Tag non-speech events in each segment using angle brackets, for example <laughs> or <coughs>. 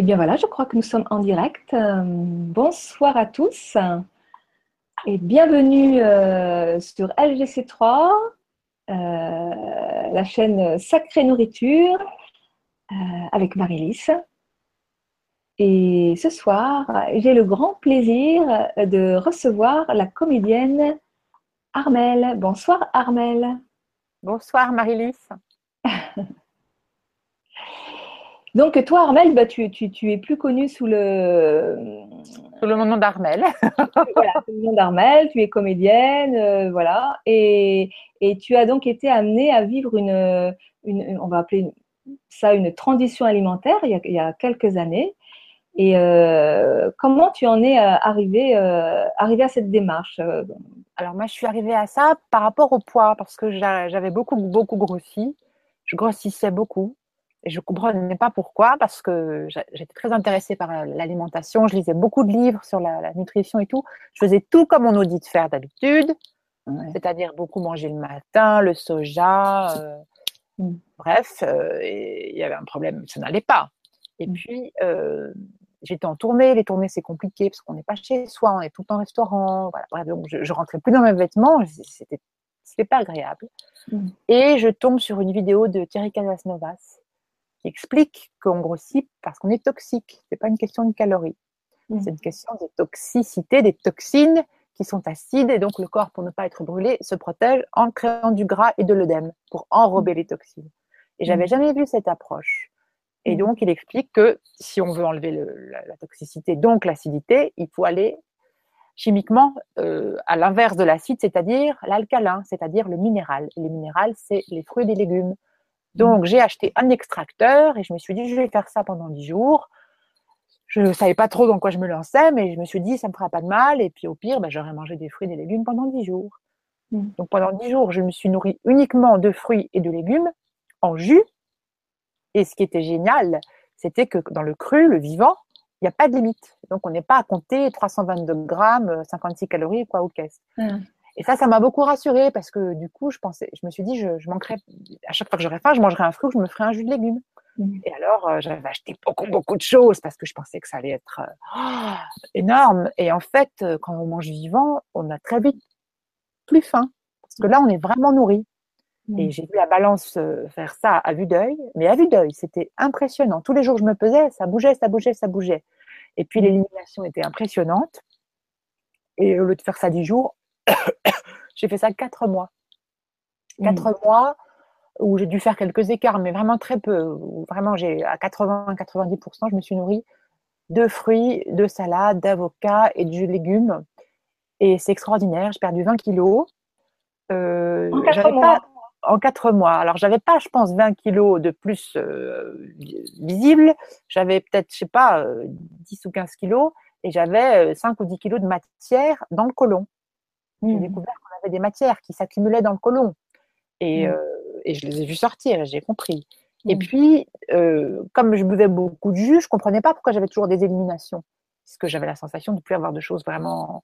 Eh bien voilà, je crois que nous sommes en direct. Euh, bonsoir à tous et bienvenue euh, sur LGC3, euh, la chaîne Sacrée Nourriture avec Marie-Lys. Et ce soir, j'ai le grand plaisir de recevoir la comédienne Armelle. Bonsoir Armelle. Bonsoir Marie-Lys. <laughs> Donc, toi, Armel, bah, tu, es plus connue sous le. Sous le nom d'Armel. <laughs> voilà, sous le nom d'Armel, tu es comédienne, euh, voilà. Et, tu as donc été amenée à vivre une, on va appeler ça une transition alimentaire il y a, quelques années. Et euh, comment tu en es euh, arrivée, arrivée à cette démarche Alors, moi, je suis arrivée à ça par rapport au poids, parce que j'avais beaucoup, beaucoup grossi. Je grossissais beaucoup. Et je ne comprenais pas pourquoi, parce que j'étais très intéressée par l'alimentation. Je lisais beaucoup de livres sur la, nutrition et tout. Je faisais tout comme on nous dit de faire d'habitude, c'est-à-dire beaucoup manger le matin, le soja. Euh, mm. Bref, euh, il y avait un problème, ça n'allait pas. Et mm. puis, euh, j'étais en tournée. Les tournées, c'est compliqué parce qu'on n'est pas chez soi, on est tout le temps au restaurant. Voilà. donc, je, je, rentrais plus dans mes vêtements. C'était pas agréable. Mm. Et je tombe sur une vidéo de Thierry Casasnovas qui explique qu'on grossit parce qu'on est toxique. C'est pas une question de calories. Mmh. C'est une question de toxicité, des toxines qui sont acides et donc le corps, pour ne pas être brûlé, se protège en créant du gras et de l'œdème pour enrober mmh. les toxines. Et j'avais mmh. jamais vu cette approche. Et donc, il explique que si on veut enlever la, toxicité, donc l'acidité, il faut aller chimiquement euh, à l'inverse de l'acide, c'est-à-dire l'alcalin, c'est-à-dire le minéral. Et le minéral, c'est les fruits et les légumes. Donc, j'ai acheté un extracteur et je me suis dit, je vais faire ça pendant 10 jours. Je ne savais pas trop dans quoi je me lançais, mais je me suis dit, ça ne me fera pas de mal. Et puis, au pire, ben, j'aurais mangé des fruits et des légumes pendant 10 jours. Mm. Donc, pendant 10 jours, je me suis nourrie uniquement de fruits et de légumes en jus. Et ce qui était génial, c'était que dans le cru, le vivant, il n'y a pas de limite. Donc, on n'est pas à compter 322 grammes, 56 calories, quoi, ou qu'est-ce. Mm. Et ça, ça m'a beaucoup rassurée parce que du coup, je pensais, je me suis dit, je, je manquerais, à chaque fois que j'aurais faim, je mangerais un fruit ou je me ferais un jus de légumes. Mmh. Et alors, euh, j'avais acheté beaucoup, beaucoup de choses parce que je pensais que ça allait être euh, énorme. Et en fait, euh, quand on mange vivant, on a très vite plus faim parce que là, on est vraiment nourri. Mmh. Et j'ai vu la balance faire ça à vue d'œil, mais à vue d'œil, c'était impressionnant. Tous les jours, je me pesais, ça bougeait, ça bougeait, ça bougeait. Et puis, mmh. l'élimination était impressionnante. Et au lieu de faire ça dix jours, <coughs> j'ai fait ça quatre mois. Quatre mmh. mois où j'ai dû faire quelques écarts, mais vraiment très peu. vraiment, j'ai à 80-90%, je me suis nourrie de fruits, de salades, d'avocats et de légumes. Et c'est extraordinaire. J'ai perdu 20 kilos. Euh, en quatre mois. en quatre mois. Alors, j'avais pas, je pense, 20 kilos de plus euh, visibles. J'avais peut-être, je sais pas, 10 euh, ou 15 kilos. Et j'avais 5 ou 10 kilos de matière dans le côlon. J'ai mmh. découvert qu'on avait des matières qui s'accumulaient dans le côlon. Et, mmh. euh, et, je les ai vues sortir, j'ai compris. Et mmh. puis, euh, comme je buvais beaucoup de jus, je ne comprenais pas pourquoi j'avais toujours des éliminations. Parce que j'avais la sensation de ne plus avoir de choses vraiment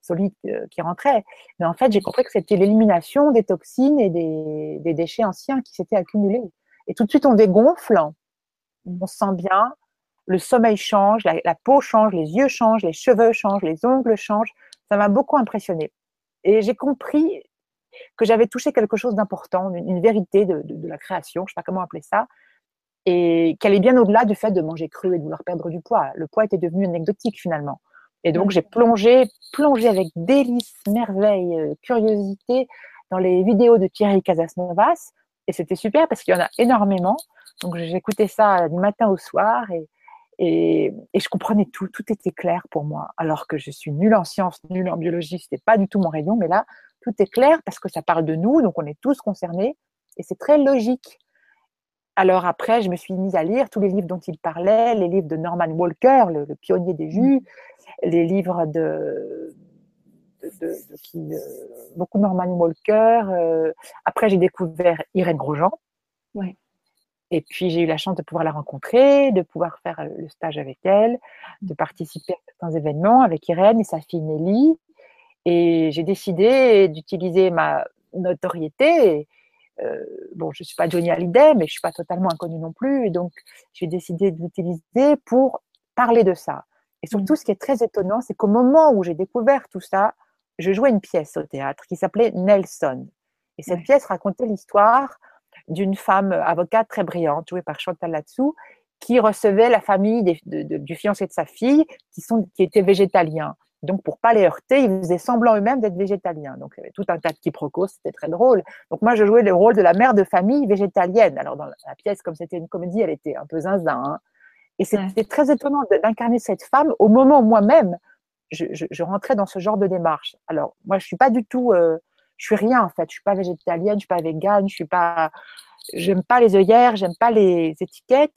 solides euh, qui rentraient. Mais en fait, j'ai compris que c'était l'élimination des toxines et des, des déchets anciens qui s'étaient accumulés. Et tout de suite, on dégonfle, on se sent bien, le sommeil change, la, la, peau change, les yeux changent, les cheveux changent, les ongles changent. Ça m'a beaucoup impressionné. Et j'ai compris que j'avais touché quelque chose d'important, une, vérité de, la création, je ne sais pas comment appeler ça, et qu'elle est bien au-delà du fait de manger cru et de vouloir perdre du poids. Le poids était devenu anecdotique finalement. Et donc j'ai plongé, plongé avec délice, merveille, euh, curiosité dans les vidéos de Thierry Casasnovas. Et c'était super parce qu'il y en a énormément. Donc j'écoutais ça du matin au soir et, et, je comprenais tout, tout était clair pour moi. Alors que je suis nulle en sciences, nulle en biologie, c'était pas du tout mon rayon, mais là, tout est clair parce que ça parle de nous, donc on est tous concernés, et c'est très logique. Alors après, je me suis mise à lire tous les livres dont il parlait, les livres de Norman Walker, le, pionnier des jus, les livres de, de, qui, beaucoup Norman Walker. Euh, après, j'ai découvert Irène Grosjean. Ouais. Et puis j'ai eu la chance de pouvoir la rencontrer, de pouvoir faire euh, le stage avec elle, de participer à certains événements avec Irène et sa fille Nelly. Et j'ai décidé d'utiliser ma notoriété euh, bon, je suis pas Johnny Hallyday, mais je suis pas totalement inconnue non plus. Et donc, j'ai décidé de l'utiliser pour parler de ça. Et surtout, mmh. ce qui est très étonnant, c'est qu'au moment où j'ai découvert tout ça, je jouais une pièce au théâtre qui s'appelait Nelson. Et cette pièce racontait l'histoire d'une femme avocate très brillante, jouée par Chantal Latsou, qui recevait la famille du fiancé de sa fille, qui, sont, qui étaient végétaliens. Donc, pour pas les heurter, ils faisaient semblant eux-mêmes d'être végétaliens. Donc, il y avait tout un tas de quiproquos, c'était très drôle. Donc, moi, je jouais le rôle de la mère de famille végétalienne. Alors, dans la pièce, comme c'était une comédie, elle était un peu zinzin. Hein. Et c'était très étonnant d'incarner cette femme au moment où moi-même, je, rentrais dans ce genre de démarche. Alors, moi, je suis pas du tout, euh, je suis rien en fait. Je suis pas végétalienne, je suis pas végane, je suis pas, j'aime pas les œillères, j'aime pas les étiquettes.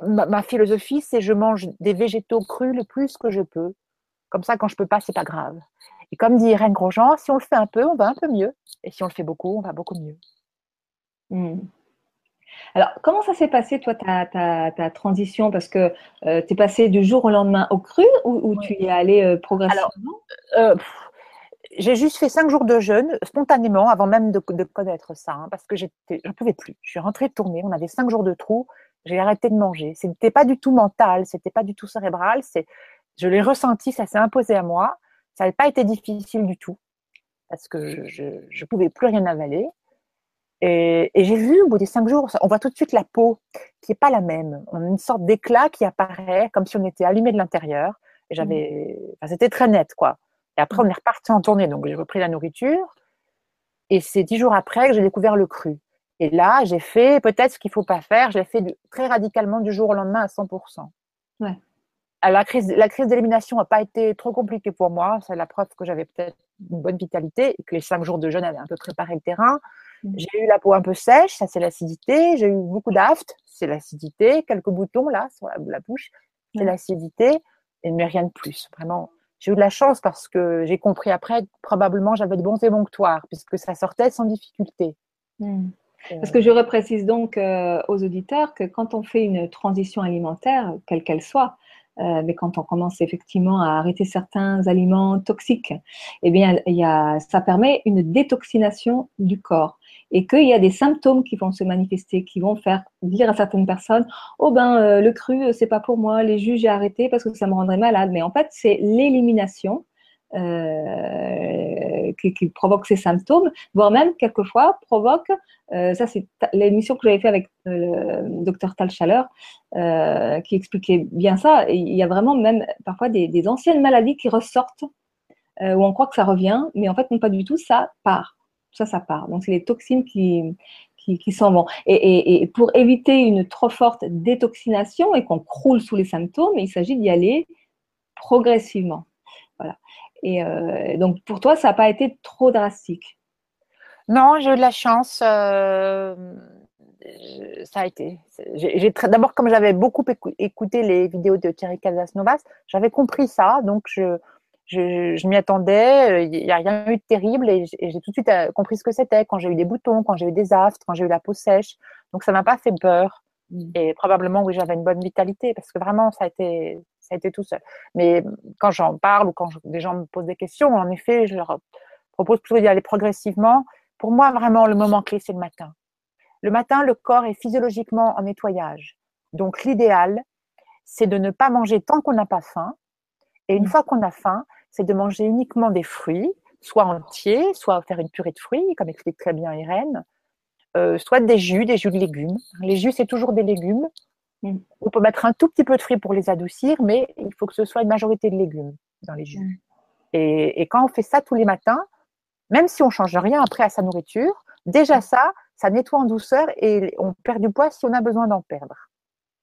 Ma, ma philosophie, c'est je mange des végétaux crus le plus que je peux. Comme ça, quand je peux pas, c'est pas grave. Et comme dit Irène Grosjean, si on le fait un peu, on va un peu mieux. Et si on le fait beaucoup, on va beaucoup mieux. Hmm. Alors, comment ça s'est passé, toi, ta, transition? Parce que euh, tu es passé du jour au lendemain au cru ou, tu y es allé euh, progressivement? Euh, J'ai juste fait cinq jours de jeûne spontanément avant même de, connaître ça, hein, parce que je ne pouvais plus. Je suis rentrée de tournée, on avait cinq jours de trou, j'ai arrêté de manger. Ce n'était pas du tout mental, c'était pas du tout cérébral, c'est, je l'ai ressenti, ça s'est imposé à moi. Ça n'avait pas été difficile du tout, parce que je ne pouvais plus rien avaler. Et, j'ai vu au bout des cinq jours, on voit tout de suite la peau qui est pas la même. On a une sorte d'éclat qui apparaît comme si on était allumé de l'intérieur. Et j'avais, mmh. enfin, c'était très net, quoi. Et après, on est reparti en tournée, donc j'ai repris la nourriture. Et c'est dix jours après que j'ai découvert le cru. Et là, j'ai fait peut-être ce qu'il faut pas faire. Je l'ai fait très radicalement du jour au lendemain à 100%. Ouais. La crise, la crise d'élimination n'a pas été trop compliquée pour moi. C'est la preuve que j'avais peut-être une bonne vitalité et que les cinq jours de jeûne avaient un peu préparé le terrain. Mmh. J'ai eu la peau un peu sèche, ça c'est l'acidité. J'ai eu beaucoup d'aft, c'est l'acidité. Quelques boutons là sur la, bouche, c'est mmh. l'acidité. Et mais rien de plus. Vraiment, j'ai eu de la chance parce que j'ai compris après que probablement j'avais de bons émonctoires puisque ça sortait sans difficulté. Mmh. Euh, parce que je reprécise donc euh, aux auditeurs que quand on fait une transition alimentaire, quelle qu'elle soit, euh, mais quand on commence effectivement à arrêter certains aliments toxiques, eh bien, il y a, ça permet une détoxination du corps et qu'il y a des symptômes qui vont se manifester, qui vont faire dire à certaines personnes Oh ben, euh, le cru, c'est pas pour moi, les jus, j'ai arrêté parce que ça me rendrait malade. Mais en fait, c'est l'élimination euh, qui, provoque ces symptômes, voire même quelquefois provoque, euh, ça c'est l'émission que j'avais fait avec le docteur Tal Chaleur, qui expliquait bien ça, il y a vraiment même parfois des anciennes maladies qui ressortent, où on croit que ça revient, mais en fait non pas du tout, ça part ça, ça part. Donc, c'est les toxines qui, qui, s'en vont. Et, pour éviter une trop forte détoxination et qu'on croule sous les symptômes, il s'agit d'y aller progressivement. Voilà. Et euh, donc, pour toi, ça n'a pas été trop drastique Non, j'ai eu de la chance. Euh, ça a été. D'abord, comme j'avais beaucoup écouté les vidéos de Thierry Casasnovas, j'avais compris ça. Donc, je, je, m'y attendais, il n'y a rien eu de terrible et j'ai tout de suite euh, compris ce que c'était quand j'ai eu des boutons, quand j'ai eu des aftes, quand j'ai eu la peau sèche. Donc ça m'a pas fait peur. Mmh. Et probablement, oui, j'avais une bonne vitalité parce que vraiment, ça a été, ça a été tout seul. Mais quand j'en parle ou quand des gens me posent des questions, en effet, je leur propose plutôt d'y aller progressivement. Pour moi, vraiment, le moment clé, c'est le matin. Le matin, le corps est physiologiquement en nettoyage. Donc, l'idéal, c'est de ne pas manger tant qu'on n'a pas faim. Et une mmh. fois qu'on a faim, c'est de manger uniquement des fruits, soit entiers, soit faire une purée de fruits, comme explique très bien Irène, euh, soit des jus, des jus de légumes. Les jus, c'est toujours des légumes. Mm. On peut mettre un tout petit peu de fruits pour les adoucir, mais il faut que ce soit une majorité de légumes dans les jus. Mm. Et, quand on fait ça tous les matins, même si on change rien après à sa nourriture, déjà ça, ça nettoie en douceur et on perd du poids si on a besoin d'en perdre.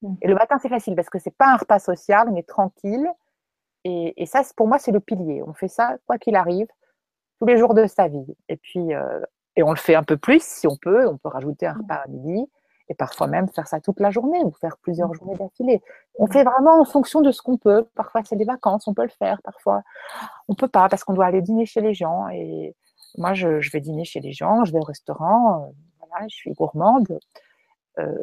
Mm. Et le matin, c'est facile parce que c'est pas un repas social, on est tranquille, et, ça, pour moi, c'est le pilier. On fait ça, quoi qu'il arrive, tous les jours de sa vie. Et puis, euh, et on le fait un peu plus si on peut. On peut rajouter un repas à midi et parfois même faire ça toute la journée ou faire plusieurs mmh. journées d'affilée. On fait vraiment en fonction de ce qu'on peut. Parfois, c'est des vacances, on peut le faire. Parfois, on peut pas parce qu'on doit aller dîner chez les gens. Et moi, je, vais dîner chez les gens, je vais au restaurant. Euh, voilà, je suis gourmande. Euh,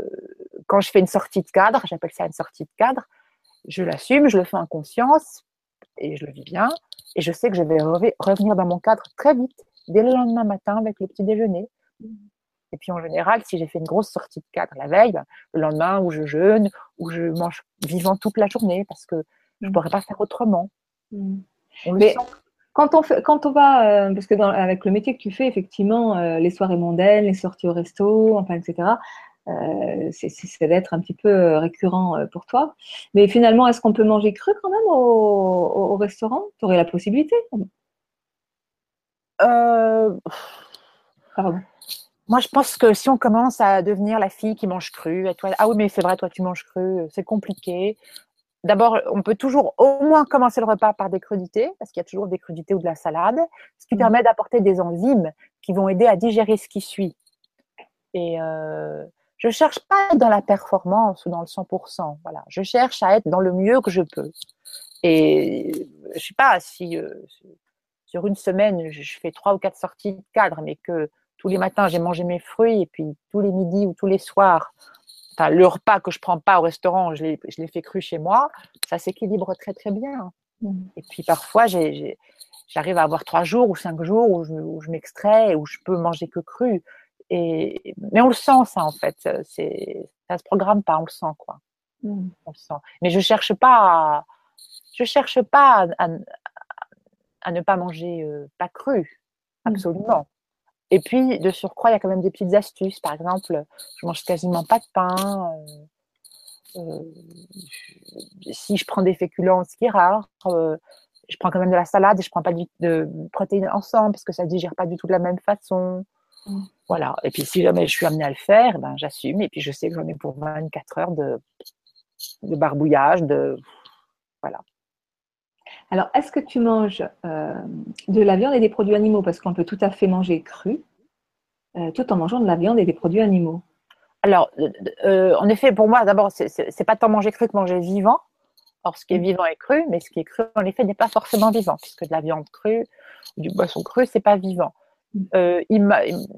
quand je fais une sortie de cadre, j'appelle ça une sortie de cadre, je l'assume, je le fais en conscience et je le vis bien. Et je sais que je vais revenir dans mon cadre très vite, dès le lendemain matin avec le petit déjeuner. Et puis en général, si j'ai fait une grosse sortie de cadre la veille, ben, le lendemain, ou je jeûne, ou je mange vivant toute la journée parce que je ne mm. pourrais pas faire autrement. Mm. Mais quand on, fait, quand on va, euh, parce que avec le métier que tu fais, effectivement, euh, les soirées mondaines, les sorties au resto, enfin, etc., euh, c'est d'être un petit peu récurrent pour toi. Mais finalement, est-ce qu'on peut manger cru quand même au, restaurant? Tu aurais la possibilité Pardon. Moi, je pense que si on commence à devenir la fille qui mange cru, et toi, ah oui, mais c'est vrai, toi, tu manges cru, c'est compliqué. D'abord, on peut toujours au moins commencer le repas par des crudités, parce qu'il y a toujours des crudités ou de la salade, ce qui mmh. permet d'apporter des enzymes qui vont aider à digérer ce qui suit. Et euh, je cherche pas à être dans la performance ou dans le 100%. Voilà, je cherche à être dans le mieux que je peux. Et je sais pas si euh, sur une semaine je fais trois ou quatre sorties de cadre, mais que tous les matins, j'ai mangé mes fruits et puis tous les midis ou tous les soirs, enfin, le repas que je prends pas au restaurant, je l'ai, je fait cru chez moi, ça s'équilibre très très bien. Mmh. Et puis parfois, j'arrive à avoir trois jours ou cinq jours où je, m'extrais, où je peux manger que cru. Et, mais on le sent ça en fait, c'est, ça se programme pas, on le sent quoi. Mmh. On le sent. Mais je cherche pas, je cherche pas à, ne pas manger euh, pas cru, mmh. absolument. Et puis, de surcroît, il y a quand même des petites astuces. Par exemple, je mange quasiment pas de pain. Euh, euh, si je prends des féculents, ce qui est rare, euh, je prends quand même de la salade et je prends pas de protéines ensemble parce que ça ne digère pas du tout de la même façon. Mmh. Voilà. Et puis, si jamais je suis amenée à le faire, ben, j'assume. Et puis, je sais que j'en ai pour 24 heures de, de barbouillage, de. Voilà. Alors, est-ce que tu manges euh, de la viande et des produits animaux? Parce qu'on peut tout à fait manger cru, euh, tout en mangeant de la viande et des produits animaux. Alors, euh, en effet, pour moi, d'abord, c'est pas tant manger cru que manger vivant. Or, ce qui est vivant est cru, mais ce qui est cru, en effet, n'est pas forcément vivant, puisque de la viande crue, du boisson cru, c'est pas vivant.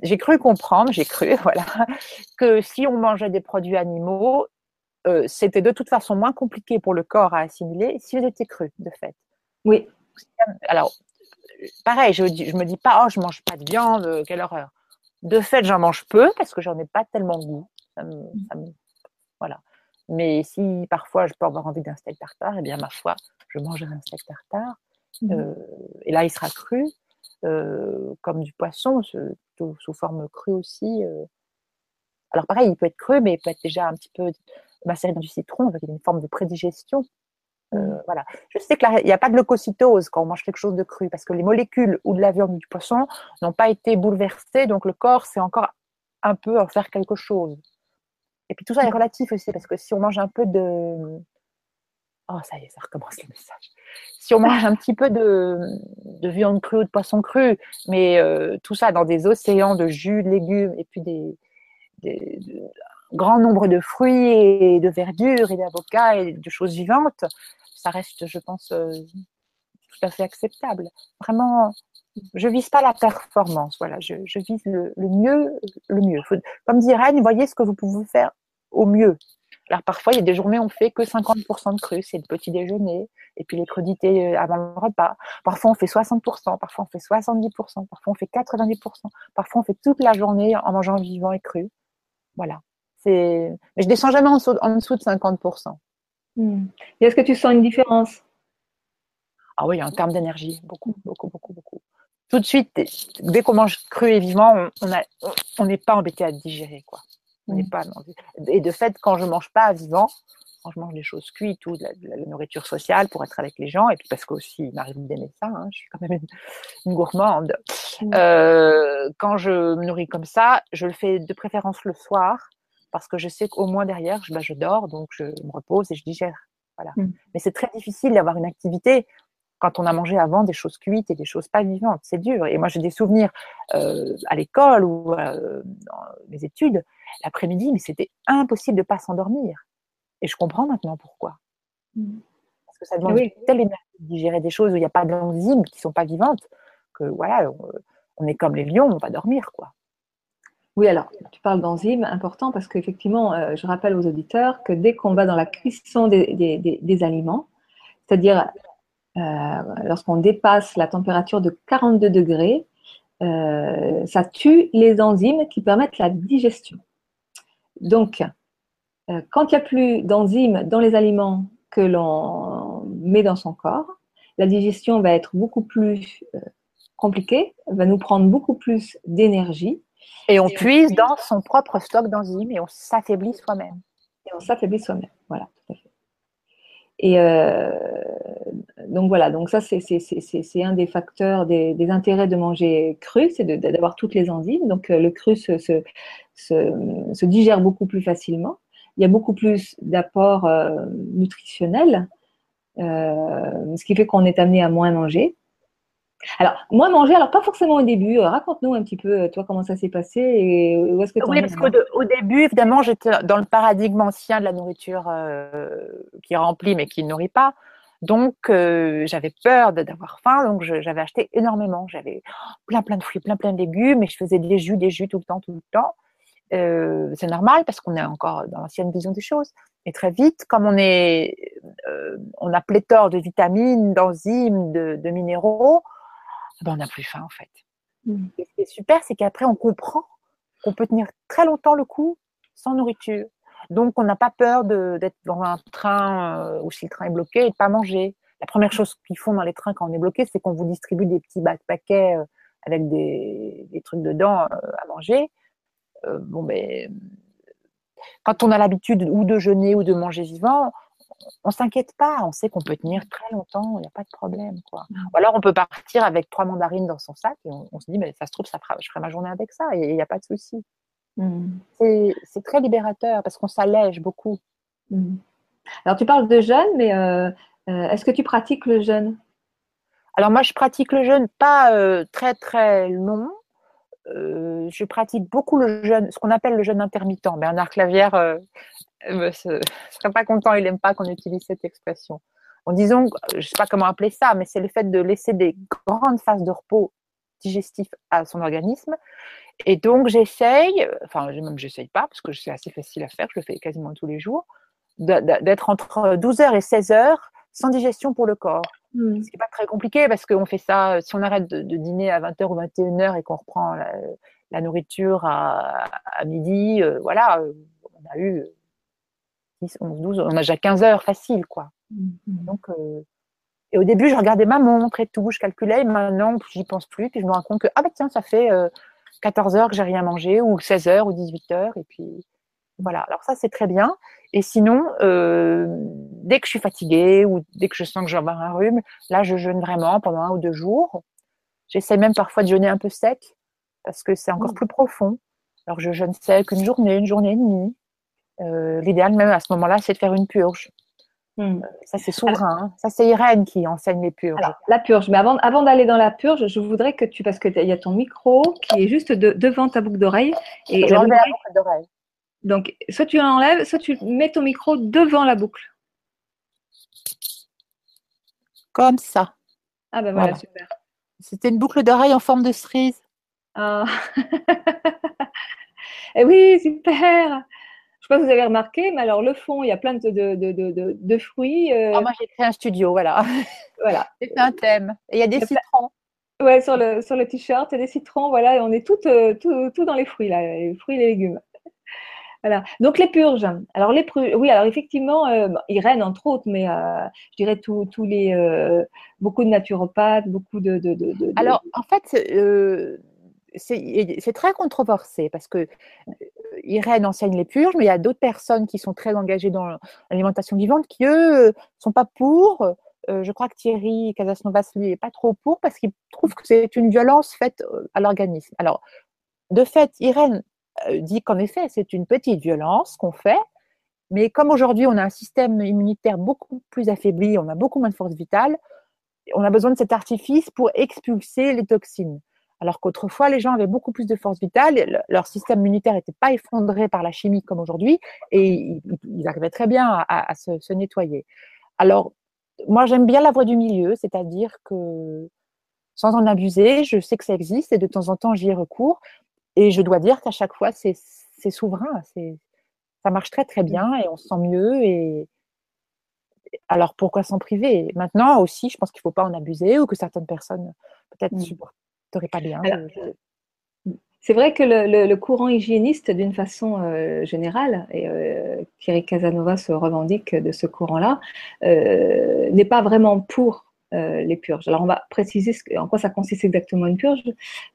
J'ai cru comprendre, j'ai cru, <laughs> voilà, que si on mangeait des produits animaux, c'était de toute façon moins compliqué pour le corps à assimiler s'ils étaient crus, de fait. Oui. Alors, pareil, je, je me dis pas, oh, je mange pas de viande, euh, quelle horreur. De fait, j'en mange peu parce que j'en ai pas tellement goût. voilà. Mais si parfois je peux avoir envie d'un steak tartare, eh bien, ma foi, je mangerai un steak tartare. Mmh. Euh, et là, il sera cru, euh, comme du poisson, sous, forme crue aussi. Alors, pareil, il peut être cru, mais il peut être déjà un petit peu macéré dans du citron, avec une forme de prédigestion. Euh, voilà. Je sais qu'il n'y a pas de leucocytose quand on mange quelque chose de cru parce que les molécules ou de la viande ou du poisson n'ont pas été bouleversées, donc le corps sait encore un peu en faire quelque chose. Et puis tout ça est relatif aussi parce que si on mange un peu de. Oh, ça y est, ça recommence le message. Si on mange un petit peu de, de viande crue ou de poisson cru, mais euh, tout ça dans des océans de jus, de légumes et puis des, des, grand nombre de fruits et de verdures et d'avocats et de choses vivantes, ça reste, je pense, euh, tout à fait acceptable. Vraiment, je vise pas la performance, voilà, je, vise le, mieux, le mieux. comme dit Rennes, voyez ce que vous pouvez faire au mieux. Alors parfois, il y a des journées où on fait que 50% de cru, c'est le petit déjeuner, et puis les crudités euh, avant le repas. Parfois, on fait 60%, parfois on fait 70%, parfois on fait 90%, parfois on fait toute la journée en mangeant vivant et cru. Voilà. Mais je descends jamais en dessous, en dessous de 50%. Hmm. Est-ce que tu sens une différence? Ah oui, en termes d'énergie, beaucoup, beaucoup, beaucoup, beaucoup. Tout de suite, dès qu'on mange cru et vivant, on n'est pas embêté à digérer, quoi. On n'est pas et de fait, quand je mange pas vivant, quand je mange des choses cuites ou de la, nourriture sociale pour être avec les gens, et puis parce qu'aussi il m'arrive d'aimer ça, hein, je suis quand même une, gourmande. Euh, quand je me nourris comme ça, je le fais de préférence le soir parce que je sais qu'au moins derrière, je, bah, je, dors, donc je me repose et je digère. Voilà. Mmh. Mais c'est très difficile d'avoir une activité quand on a mangé avant des choses cuites et des choses pas vivantes. C'est dur. Et moi, j'ai des souvenirs euh, à l'école ou euh, dans mes études, l'après-midi, mais c'était impossible de pas s'endormir. Et je comprends maintenant pourquoi. Mmh. Parce que ça demande oui. telle énergie de digérer des choses où il n'y a pas d'enzymes qui sont pas vivantes que voilà, on, on est comme les lions, on va dormir quoi. Oui, alors, tu parles d'enzymes, important parce qu'effectivement, euh, je rappelle aux auditeurs que dès qu'on va dans la cuisson des, aliments, c'est-à-dire lorsqu'on dépasse la température de 42 degrés, euh, ça tue les enzymes qui permettent la digestion. Donc, euh, quand il n'y a plus d'enzymes dans les aliments que l'on met dans son corps, la digestion va être beaucoup plus euh, compliquée, va nous prendre beaucoup plus d'énergie. Et on puise dans son propre stock d'enzymes et on s'affaiblit soi-même. Et on s'affaiblit soi-même, voilà, tout à fait. Et euh, donc voilà, donc ça c'est un des facteurs, des, intérêts de manger cru, c'est d'avoir toutes les enzymes. Donc le cru se, se, se, digère beaucoup plus facilement. Il y a beaucoup plus d'apports euh, nutritionnels, euh, ce qui fait qu'on est amené à moins manger. Alors, moins manger, alors pas forcément au début. Raconte-nous un petit peu, toi, comment ça s'est passé et où est-ce que Oui, parce qu'au début, évidemment, j'étais dans le paradigme ancien de la nourriture euh, qui remplit mais qui ne nourrit pas. Donc, j'avais peur d'avoir faim, donc j'avais acheté énormément. J'avais plein, plein de fruits, plein, plein de légumes, et je faisais des jus, des jus tout le temps, tout le temps. Euh, c'est normal parce qu'on est encore dans l'ancienne vision des choses. Et très vite, comme on est, euh, on a pléthore de vitamines, d'enzymes, de, minéraux, ben on n'a plus faim en fait. Mm. ce qui est super, c'est qu'après on comprend qu'on peut tenir très longtemps le coup sans nourriture. Donc on n'a pas peur d'être dans un train euh, où si le train est bloqué et de pas manger. La première chose qu'ils font dans les trains quand on est bloqué, c'est qu'on vous distribue des petits paquets avec des, des trucs dedans à manger. Euh, bon, mais quand on a l'habitude ou de jeûner ou de manger vivant, on s'inquiète pas, on sait qu'on peut tenir très longtemps, il n'y a pas de problème. Quoi. Mm. Ou alors on peut partir avec trois mandarines dans son sac et on, se dit, mais ça se trouve, ça je ferai ma journée avec ça et il n'y a pas de souci. Mm. C'est très libérateur parce qu'on s'allège beaucoup. Mm. Alors tu parles de jeûne, mais euh, euh, est-ce que tu pratiques le jeûne? Alors moi je pratique le jeûne pas très très long, euh, je pratique beaucoup le jeûne, ce qu'on appelle le jeûne intermittent. Bernard Clavière euh, ne <laughs> serait pas content, il n'aime pas qu'on utilise cette expression. En disant, je ne sais pas comment appeler ça, mais c'est le fait de laisser des grandes phases de repos digestif à son organisme. Et donc, j'essaye, enfin, même j'essaye pas, parce que c'est assez facile à faire, je le fais quasiment tous les jours, d'être entre 12h et 16h sans digestion pour le corps. Ce mmh. Ce qui n'est pas très compliqué parce qu'on fait ça, euh, si on arrête de, dîner à 20h ou 21h et qu'on reprend la, nourriture à, midi, euh, voilà, euh, on a eu 10, 11, 12, on a déjà 15 heures facile, quoi. Mmh. Donc, et au début, je regardais ma montre et tout, je calculais, et maintenant, j'y pense plus, puis je me rends compte que, ah bah tiens, ça fait 14 heures que j'ai rien mangé, ou 16 heures, ou 18 heures, et puis voilà. Alors ça, c'est très bien. Et sinon, euh, dès que je suis fatiguée ou dès que je sens que j'ai un rhume, là, je jeûne vraiment pendant un ou deux jours. J'essaie même parfois de jeûner un peu sec parce que c'est encore mmh. plus profond. Alors, je jeûne sec une journée, une journée et demie. Euh, l'idéal, même à ce moment-là, c'est de faire une purge. Mmh. Euh, ça, c'est souverain. Hein. Ça, c'est Irène qui enseigne les purges. Alors, la purge. Mais avant, avant d'aller dans la purge, je voudrais que tu, parce qu'il y a ton micro qui est juste devant ta boucle d'oreille. Et la boucle d'oreille. Donc, soit tu l'enlèves, soit tu mets ton micro devant la boucle. Comme ça. Ah ben voilà, super. C'était une boucle d'oreille en forme de cerise. Ah. <laughs> eh oui, super. Je sais pas si vous avez remarqué, mais alors le fond, il y a plein de, de, de, fruits. Euh. Ah, moi, j'ai créé un studio, voilà. <laughs> voilà. <laughs> C'est un thème. Et il y a des citrons. Ouais, sur le, sur le t-shirt, il y a des citrons, voilà, et on est tout, euh, tout, tout, dans les fruits, là, les fruits et les légumes. Voilà. Donc les purges. Alors les purges, oui, alors effectivement, euh, Irène entre autres, mais euh, je dirais tous les euh, beaucoup de naturopathes, beaucoup de. alors en fait, c'est très controversé parce que Irène enseigne les purges, mais il y a d'autres personnes qui sont très engagées dans l'alimentation vivante qui eux sont pas pour. je crois que Thierry Casasnovas lui est pas trop pour parce qu'il trouve que c'est une violence faite à l'organisme. Alors de fait, Irène euh, dit qu'en effet, c'est une petite violence qu'on fait, mais comme aujourd'hui on a un système immunitaire beaucoup plus affaibli, on a beaucoup moins de force vitale, on a besoin de cet artifice pour expulser les toxines. Alors qu'autrefois, les gens avaient beaucoup plus de force vitale, leur système immunitaire n'était pas effondré par la chimie comme aujourd'hui, et ils arrivaient très bien à, se, se, nettoyer. Alors, moi, j'aime bien la voie du milieu, c'est-à-dire que sans en abuser, je sais que ça existe et de temps en temps, j'y recours, et je dois dire qu'à chaque fois, c'est souverain. Ça marche très très bien et on se sent mieux. Et alors pourquoi s'en priver? Maintenant aussi, je pense qu'il ne faut pas en abuser ou que certaines personnes peut-être mmh. supportent t'aurais pas bien. C'est vrai que le, courant hygiéniste, d'une façon euh, générale, et euh, Thierry Casanova se revendique de ce courant-là, euh, n'est pas vraiment pour euh, les purges. Alors, on va préciser en quoi ça consiste exactement une purge.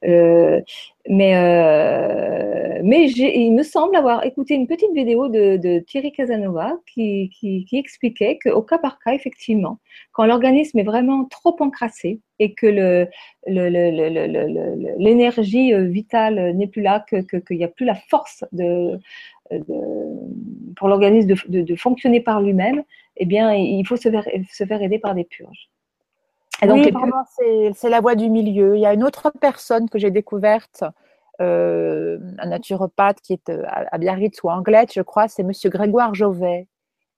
Euh, mais euh, il me semble avoir écouté une petite vidéo de, Thierry Casanova qui, qui, qui expliquait qu'au cas par cas, effectivement, quand l'organisme est vraiment trop encrassé et que l'énergie le, vitale n'est plus là, qu'il que, n'y a plus la force de, pour l'organisme de, de, fonctionner par lui-même, eh bien, il faut se faire, se faire aider par des purges oui, vraiment, c'est la voie du milieu. Il y a une autre personne que j'ai découverte, euh, un naturopathe qui est euh, à Biarritz ou à Anglette, je crois, c'est Monsieur Grégoire Jovet.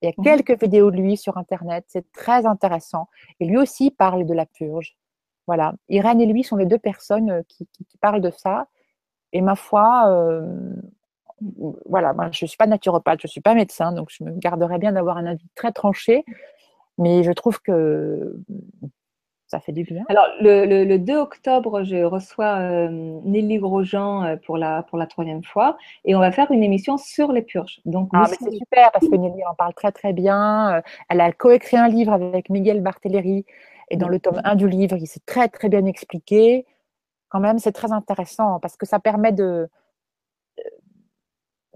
Il y a mmh. quelques vidéos de lui sur Internet, c'est très intéressant. Et lui aussi parle de la purge. Voilà. Irène et lui sont les deux personnes euh, qui, parlent de ça. Et ma foi, voilà, moi, je ne suis pas naturopathe, je ne suis pas médecin, donc je me garderais bien d'avoir un avis très tranché. Mais je trouve que ça fait du bien. Alors, le, 2 octobre, je reçois euh, Nelly Grosjean euh, pour la, pour la troisième fois et on va faire une émission sur les purges. Donc, ah, c'est super parce que Nelly en parle très très bien. Euh, elle a coécrit un livre avec Miguel Bartelleri et dans le tome 1 du livre, il s'est très très bien expliqué. Quand même, c'est très intéressant parce que ça permet de,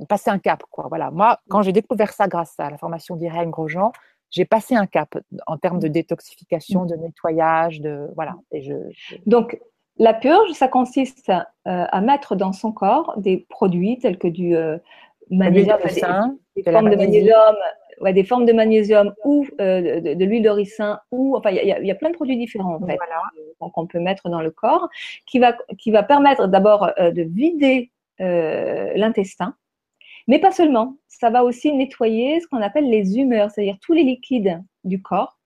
passer un cap. Quoi. Voilà. Moi, quand j'ai découvert ça grâce à la formation d'Irène Grosjean, j'ai passé un cap en termes de détoxification, de nettoyage, de voilà. Et je, Donc la purge, ça consiste euh, à mettre dans son corps des produits tels que du euh, magnésium, des, formes de magnésium, ouais, des formes de magnésium ou euh, de, l'huile de ricin ou enfin il y, a plein de produits différents en fait qu'on peut mettre dans le corps qui va qui va permettre d'abord de vider l'intestin mais pas seulement, ça va aussi nettoyer ce qu'on appelle les humeurs, c'est-à-dire tous les liquides du corps.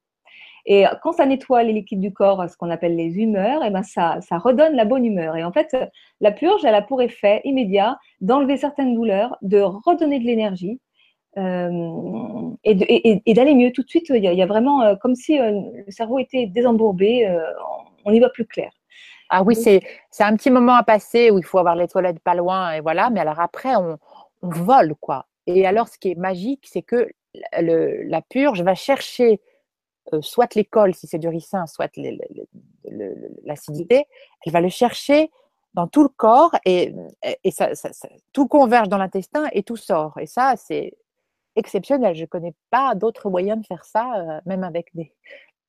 Et quand ça nettoie les liquides du corps, ce qu'on appelle les humeurs, et eh ben ça, ça redonne la bonne humeur. Et en fait, la purge, elle a pour effet immédiat d'enlever certaines douleurs, de redonner de l'énergie euh, et, d'aller mieux tout de suite. Il y a, vraiment euh, comme si euh, le cerveau était désembourbé, on y voit plus clair. Ah oui, c'est un petit moment à passer où il faut avoir les toilettes pas loin et voilà. Mais alors après, on, on vole, quoi. Et alors, ce qui est magique, c'est que la purge va chercher euh, soit l'école, si c'est du ricin, soit l'acidité, elle va le chercher dans tout le corps et, ça, tout converge dans l'intestin et tout sort. Et ça, c'est exceptionnel. Je ne connais pas d'autres moyens de faire ça, euh, même avec des,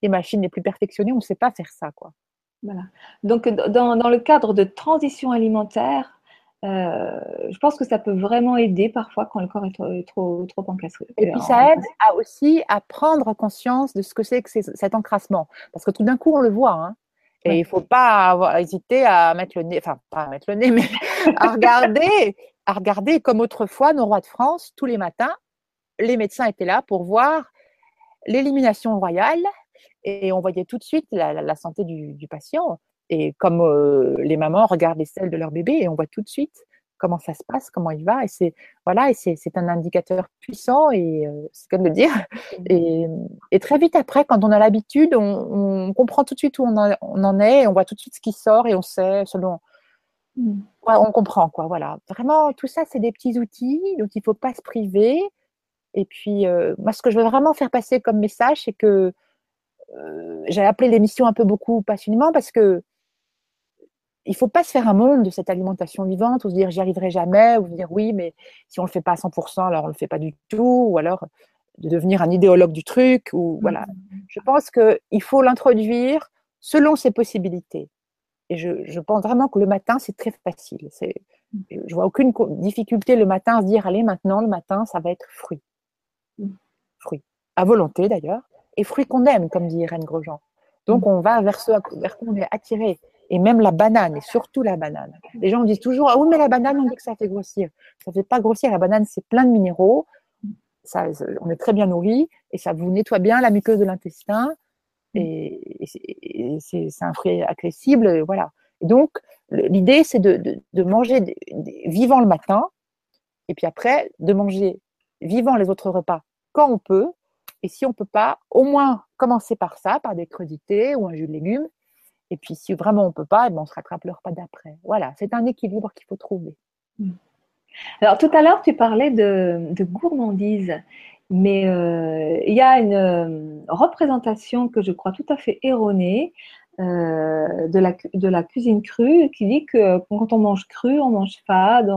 machines les plus perfectionnées, on ne sait pas faire ça. Quoi. Voilà. Donc, dans, dans, le cadre de transition alimentaire, euh, je pense que ça peut vraiment aider parfois quand le corps est trop, trop, encastré. Et puis ça aide à aussi à prendre conscience de ce que c'est que cet encrassement. Parce que tout d'un coup, on le voit. Hein. Et il ne faut pas avoir, hésiter à mettre le nez, enfin pas à mettre le nez, <laughs> mais à regarder, à regarder comme autrefois nos rois de France, tous les matins, les médecins étaient là pour voir l'élimination royale et on voyait tout de suite la, santé du, du patient. Et comme les mamans regardent les selles de leur bébé et on voit tout de suite comment ça se passe, comment il va. Et c'est voilà, et c'est un indicateur puissant et c'est comme de dire. Mmh. Et, très vite après, quand on a l'habitude, on, comprend tout de suite où on en, est, on voit tout de suite ce qui sort et on sait selon. Mmh. on comprend quoi. Voilà, vraiment tout ça, c'est des petits outils dont il faut pas se priver. Et puis moi, ce que je veux vraiment faire passer comme message, c'est que j'ai appelé l'émission un peu beaucoup passionnément parce que il faut pas se faire un monde de cette alimentation vivante ou se dire j'y arriverai jamais ou se dire oui mais si on le fait pas à 100% alors on le fait pas du tout ou alors de devenir un idéologue du truc ou voilà. Mmh. Je pense que il faut l'introduire selon ses possibilités. Et je, je, pense vraiment que le matin c'est très facile. C'est, je vois aucune difficulté le matin à se dire allez maintenant le matin ça va être fruit, mmh. fruit à volonté d'ailleurs et fruit qu'on aime comme dit Irène Grosjean. Donc mmh. on va vers ce vers quoi on est attiré et même la banane, et surtout la banane. Les gens disent toujours Ah oui, mais la banane, on dit que ça fait grossir. Ça ne fait pas grossir. La banane, c'est plein de minéraux. Ça, on est très bien nourri et ça vous nettoie bien la muqueuse de l'intestin. Et, c'est un fruit accessible. Voilà. Et donc, l'idée, c'est de, manger vivant le matin et puis après, de manger vivant les autres repas quand on peut. Et si on ne peut pas, au moins commencer par ça, par des crudités ou un jus de légumes Et puis, si vraiment on ne peut pas, eh ben, on se rattrape le repas d'après. Voilà, c'est un équilibre qu'il faut trouver. Mm. Alors, tout à l'heure, tu parlais de, gourmandise, mais euh, il y a une euh, représentation que je crois tout à fait erronée euh, de, la, cuisine crue qui dit que quand on mange cru, on mange fade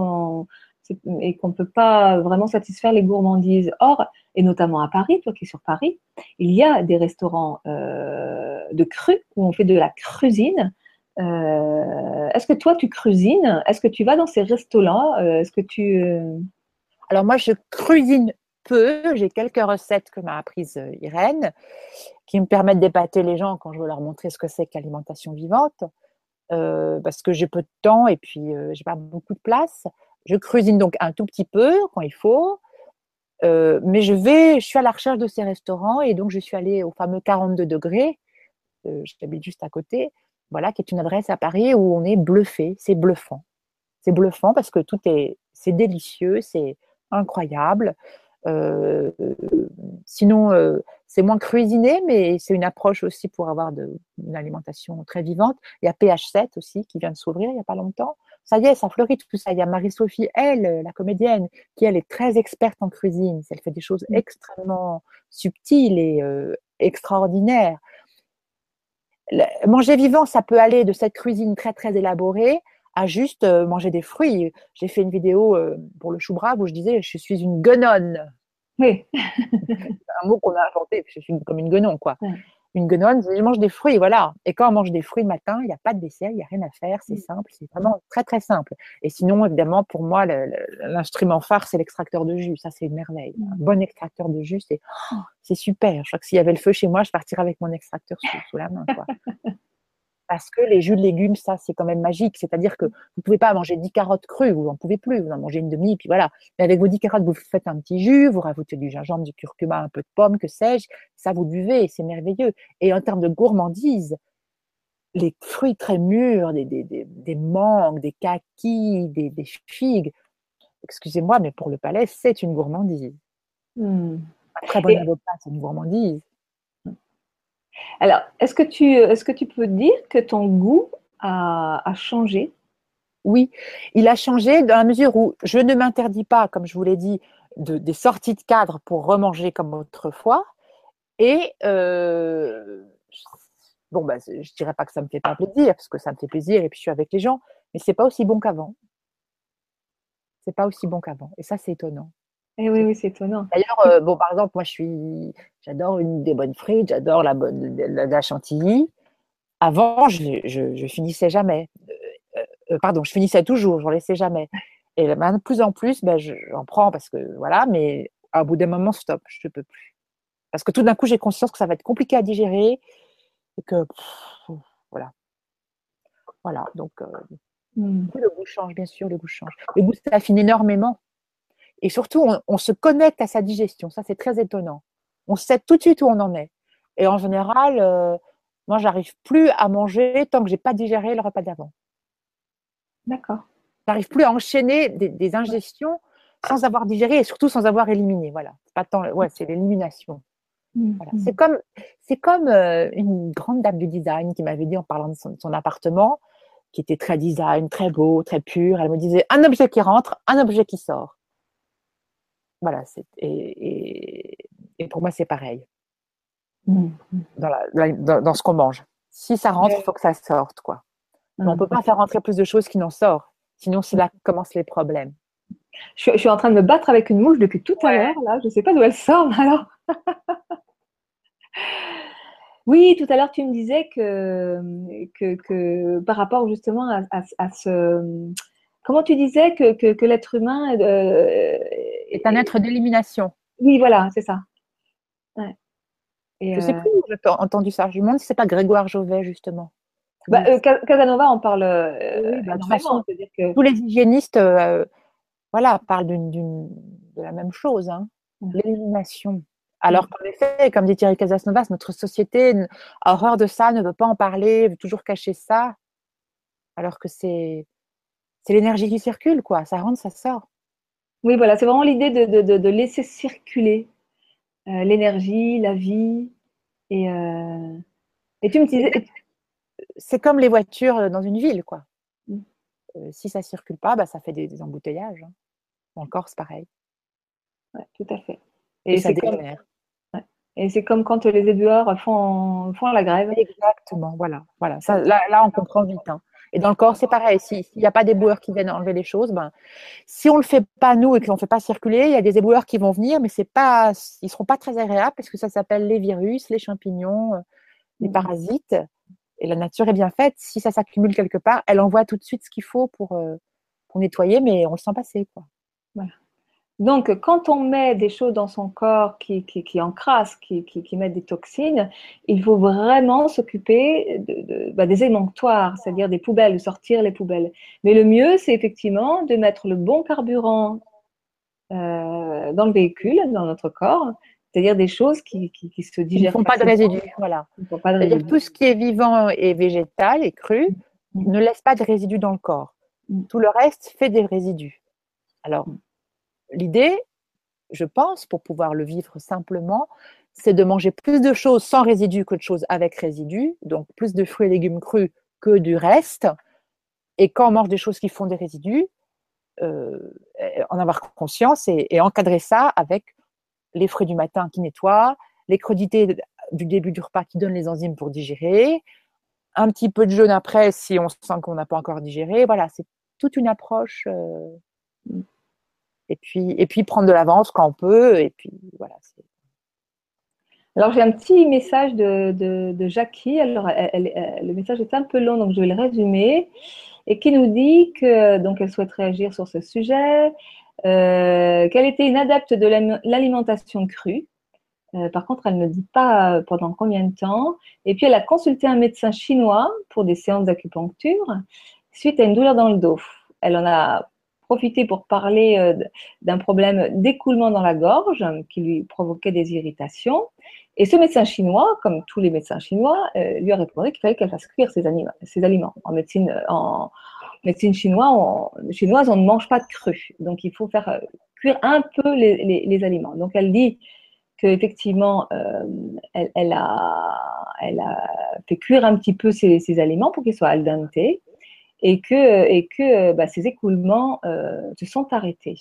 et qu'on ne peut pas vraiment satisfaire les gourmandises. Or, et notamment à Paris, toi qui es sur Paris, il y a des restaurants de cru où on fait de la cuisine euh, est-ce que toi, tu cuisines Est-ce que tu vas dans ces restos-là? Euh, Est-ce que tu... Euh, Alors moi, je cuisine peu. J'ai quelques recettes que m'a apprises Irène qui me permettent d'épater les gens quand je veux leur montrer ce que c'est qu'alimentation vivante. parce que j'ai peu de temps et puis j'ai pas beaucoup de place. Je cuisine donc un tout petit peu quand il faut. mais je vais, je suis à la recherche de ces restaurants et donc je suis allée au fameux 42 degrés. J'habite juste à côté voilà, qui est une adresse à Paris où on est bluffé, c'est bluffant. C'est bluffant parce que tout est, c'est délicieux, c'est incroyable. Euh, sinon, euh, c'est moins cuisiné, mais c'est une approche aussi pour avoir de, une alimentation très vivante. Il y a PH7 aussi qui vient de s'ouvrir il n'y a pas longtemps. Ça y est, ça fleurit tout ça. Il y a Marie-Sophie, elle, la comédienne, qui elle est très experte en cuisine. Elle fait des choses mmh. extrêmement subtiles et euh, extraordinaires manger vivant, ça peut aller de cette cuisine très très élaborée à juste euh, manger des fruits. J'ai fait une vidéo euh, pour le chou brave où je disais je suis une guenonne. Oui. <laughs> un mot qu'on a inventé, je suis comme une guenon, quoi une guenonne, je mange des fruits, voilà. Et quand on mange des fruits le matin, il n'y a pas de dessert, il n'y a rien à faire, c'est mmh. simple, c'est vraiment très très simple. Et sinon, évidemment, pour moi, l'instrument phare, c'est l'extracteur de jus. Ça, c'est une merveille. Un mmh. bon extracteur de jus, c'est oh, super. Je crois que s'il y avait le feu chez moi, je partirais avec mon extracteur sous, la main. Quoi. <laughs> parce que les jus de légumes, ça, c'est quand même magique. C'est-à-dire que vous ne pouvez pas manger 10 carottes crues, vous n'en pouvez plus, vous en mangez une demi, puis voilà. Mais avec vos 10 carottes, vous faites un petit jus, vous rajoutez du gingembre, du curcuma, un peu de pomme, que sais-je, ça vous buvez, c'est merveilleux. Et en termes de gourmandise, les fruits très mûrs, des, des, des, mangues, des kakis, des, figues, excusez-moi, mais pour le palais, c'est une gourmandise. Hmm. Un très bon avocat, c'est une gourmandise. Alors, est-ce que, tu, peux dire que ton goût a, changé? Oui, il a changé dans la mesure où je ne m'interdis pas, comme je vous l'ai dit, de, des sorties de cadre pour remanger comme autrefois. Et euh, bon, bah, je ne dirais pas que ça ne me fait pas plaisir, parce que ça me fait plaisir et puis je suis avec les gens, mais c'est pas aussi bon qu'avant. C'est pas aussi bon qu'avant. Et ça, c'est étonnant. Eh oui, oui, c'est étonnant. D'ailleurs, euh, bon, par exemple, moi, je suis, j'adore une des bonnes frites, j'adore la, bonne, la, chantilly. Avant, je, je, finissais jamais. Euh, euh, pardon, je finissais toujours, j'en laissais jamais. Et maintenant, de plus en plus, ben, j'en prends parce que voilà, mais à bout d'un moment, stop, je ne peux plus. Parce que tout d'un coup, j'ai conscience que ça va être compliqué à digérer et que voilà. Voilà, donc mmh. le goût change, bien sûr, le goût change. Le goût s'affine énormément. Et surtout, on, se connecte à sa digestion. Ça, c'est très étonnant. On sait tout de suite où on en est. Et en général, euh, moi, j'arrive plus à manger tant que j'ai pas digéré le repas d'avant. D'accord. J'arrive plus à enchaîner des, ingestions sans avoir digéré et surtout sans avoir éliminé. Voilà. C'est pas tant, ouais, c'est l'élimination. Mmh, mmh. C'est comme, c'est comme euh, une grande dame du design qui m'avait dit en parlant de son, appartement, qui était très design, très beau, très pur. Elle me disait un objet qui rentre, un objet qui sort. Voilà, et, et, pour moi, c'est pareil. Mmh, mmh. Dans, ce qu'on mange. Si ça rentre, il faut que ça sorte. Quoi. on ne mmh. peut pas faire rentrer plus de choses qui n'en sortent. Sinon, c'est là que commencent les problèmes. Je, suis en train de me battre avec une mouche depuis tout à l'heure. Là, je ne sais pas d'où elle sort, <laughs> alors. oui, tout à l'heure, tu me disais que, que, par rapport justement à ce Comment tu disais que, que, l'être humain euh, est un être d'élimination Oui, voilà, c'est ça. Ouais. je ne sais euh, plus où j'ai entendu ça. Je me demande si ce n'est pas Grégoire Jovet, justement. Bah, euh, Casanova en parle oui, bah, que... Tous les hygiénistes voilà, parlent de la même chose, hein. l'élimination. Alors qu'en effet, comme dit Thierry Casasnovas, notre société a horreur de ça, ne veut pas en parler, veut toujours cacher ça, alors que c'est c'est l'énergie qui circule, quoi. Ça rentre, ça sort. Oui, voilà, c'est vraiment l'idée de, laisser circuler euh, l'énergie, la vie. Et, euh, et tu me disais. c'est comme les voitures dans une ville, quoi. Mm. si ça circule pas, bah, ça fait des, embouteillages. Hein. Encore, c'est pareil. tout à fait. Et, ça Et c'est comme quand les éboueurs font, font la grève. Exactement, voilà. voilà. là, là, on comprend vite. Hein. Et dans le corps, c'est pareil. S'il n'y a pas d'éboueurs qui viennent enlever les choses, ben, si on ne le fait pas nous et qu'on ne fait pas circuler, il y a des éboueurs qui vont venir, mais c'est pas, ils ne seront pas très agréables parce que ça s'appelle les virus, les champignons, euh, les mmh. parasites. Et la nature est bien faite. Si ça s'accumule quelque part, elle envoie tout de suite ce qu'il faut pour, euh, pour nettoyer, mais on le sent passer. Quoi. Voilà. Donc, quand on met des choses dans son corps qui, qui, encrassent, qui, qui, mettent des toxines, il faut vraiment s'occuper de, bah, des émonctoires, c'est-à-dire des poubelles, de sortir les poubelles. Mais le mieux, c'est effectivement de mettre le bon carburant euh, dans le véhicule, dans notre corps, c'est-à-dire des choses qui, se digèrent. Ils ne font pas de résidus, voilà. C'est-à-dire tout ce qui est vivant et végétal et cru mm. ne laisse pas de résidus dans le corps. Mm. Tout le reste fait des résidus. Alors, l'idée, je pense, pour pouvoir le vivre simplement, c'est de manger plus de choses sans résidus que de choses avec résidus, donc plus de fruits et légumes crus que du reste. Et quand on mange des choses qui font des résidus, euh, en avoir conscience et, encadrer ça avec les fruits du matin qui nettoient, les crudités du début du repas qui donnent les enzymes pour digérer, un petit peu de jeûne après si on sent qu'on n'a pas encore digéré. Voilà, c'est toute une approche. Euh, et puis, et puis prendre de l'avance quand on peut. Et puis voilà. Alors j'ai un petit message de, de, Jackie. Alors le message est un peu long, donc je vais le résumer. Et qui nous dit que donc elle souhaite réagir sur ce sujet, euh, qu'elle était une adepte de l'alimentation crue. Euh, par contre, elle ne dit pas pendant combien de temps. Et puis, elle a consulté un médecin chinois pour des séances d'acupuncture suite à une douleur dans le dos. Elle en a profité pour parler euh, d'un problème d'écoulement dans la gorge qui lui provoquait des irritations. Et ce médecin chinois, comme tous les médecins chinois, euh, lui a répondu qu'il fallait qu'elle fasse cuire ses, aliments. En médecine, en médecine chinoise, on, chinoise, on ne mange pas de cru. Donc, il faut faire euh, cuire un peu les, aliments. Donc, elle dit qu'effectivement, a, elle a fait cuire un petit peu ses, ses aliments pour qu'ils soient al dente et que, et que bah, ces écoulements euh, se sont arrêtés.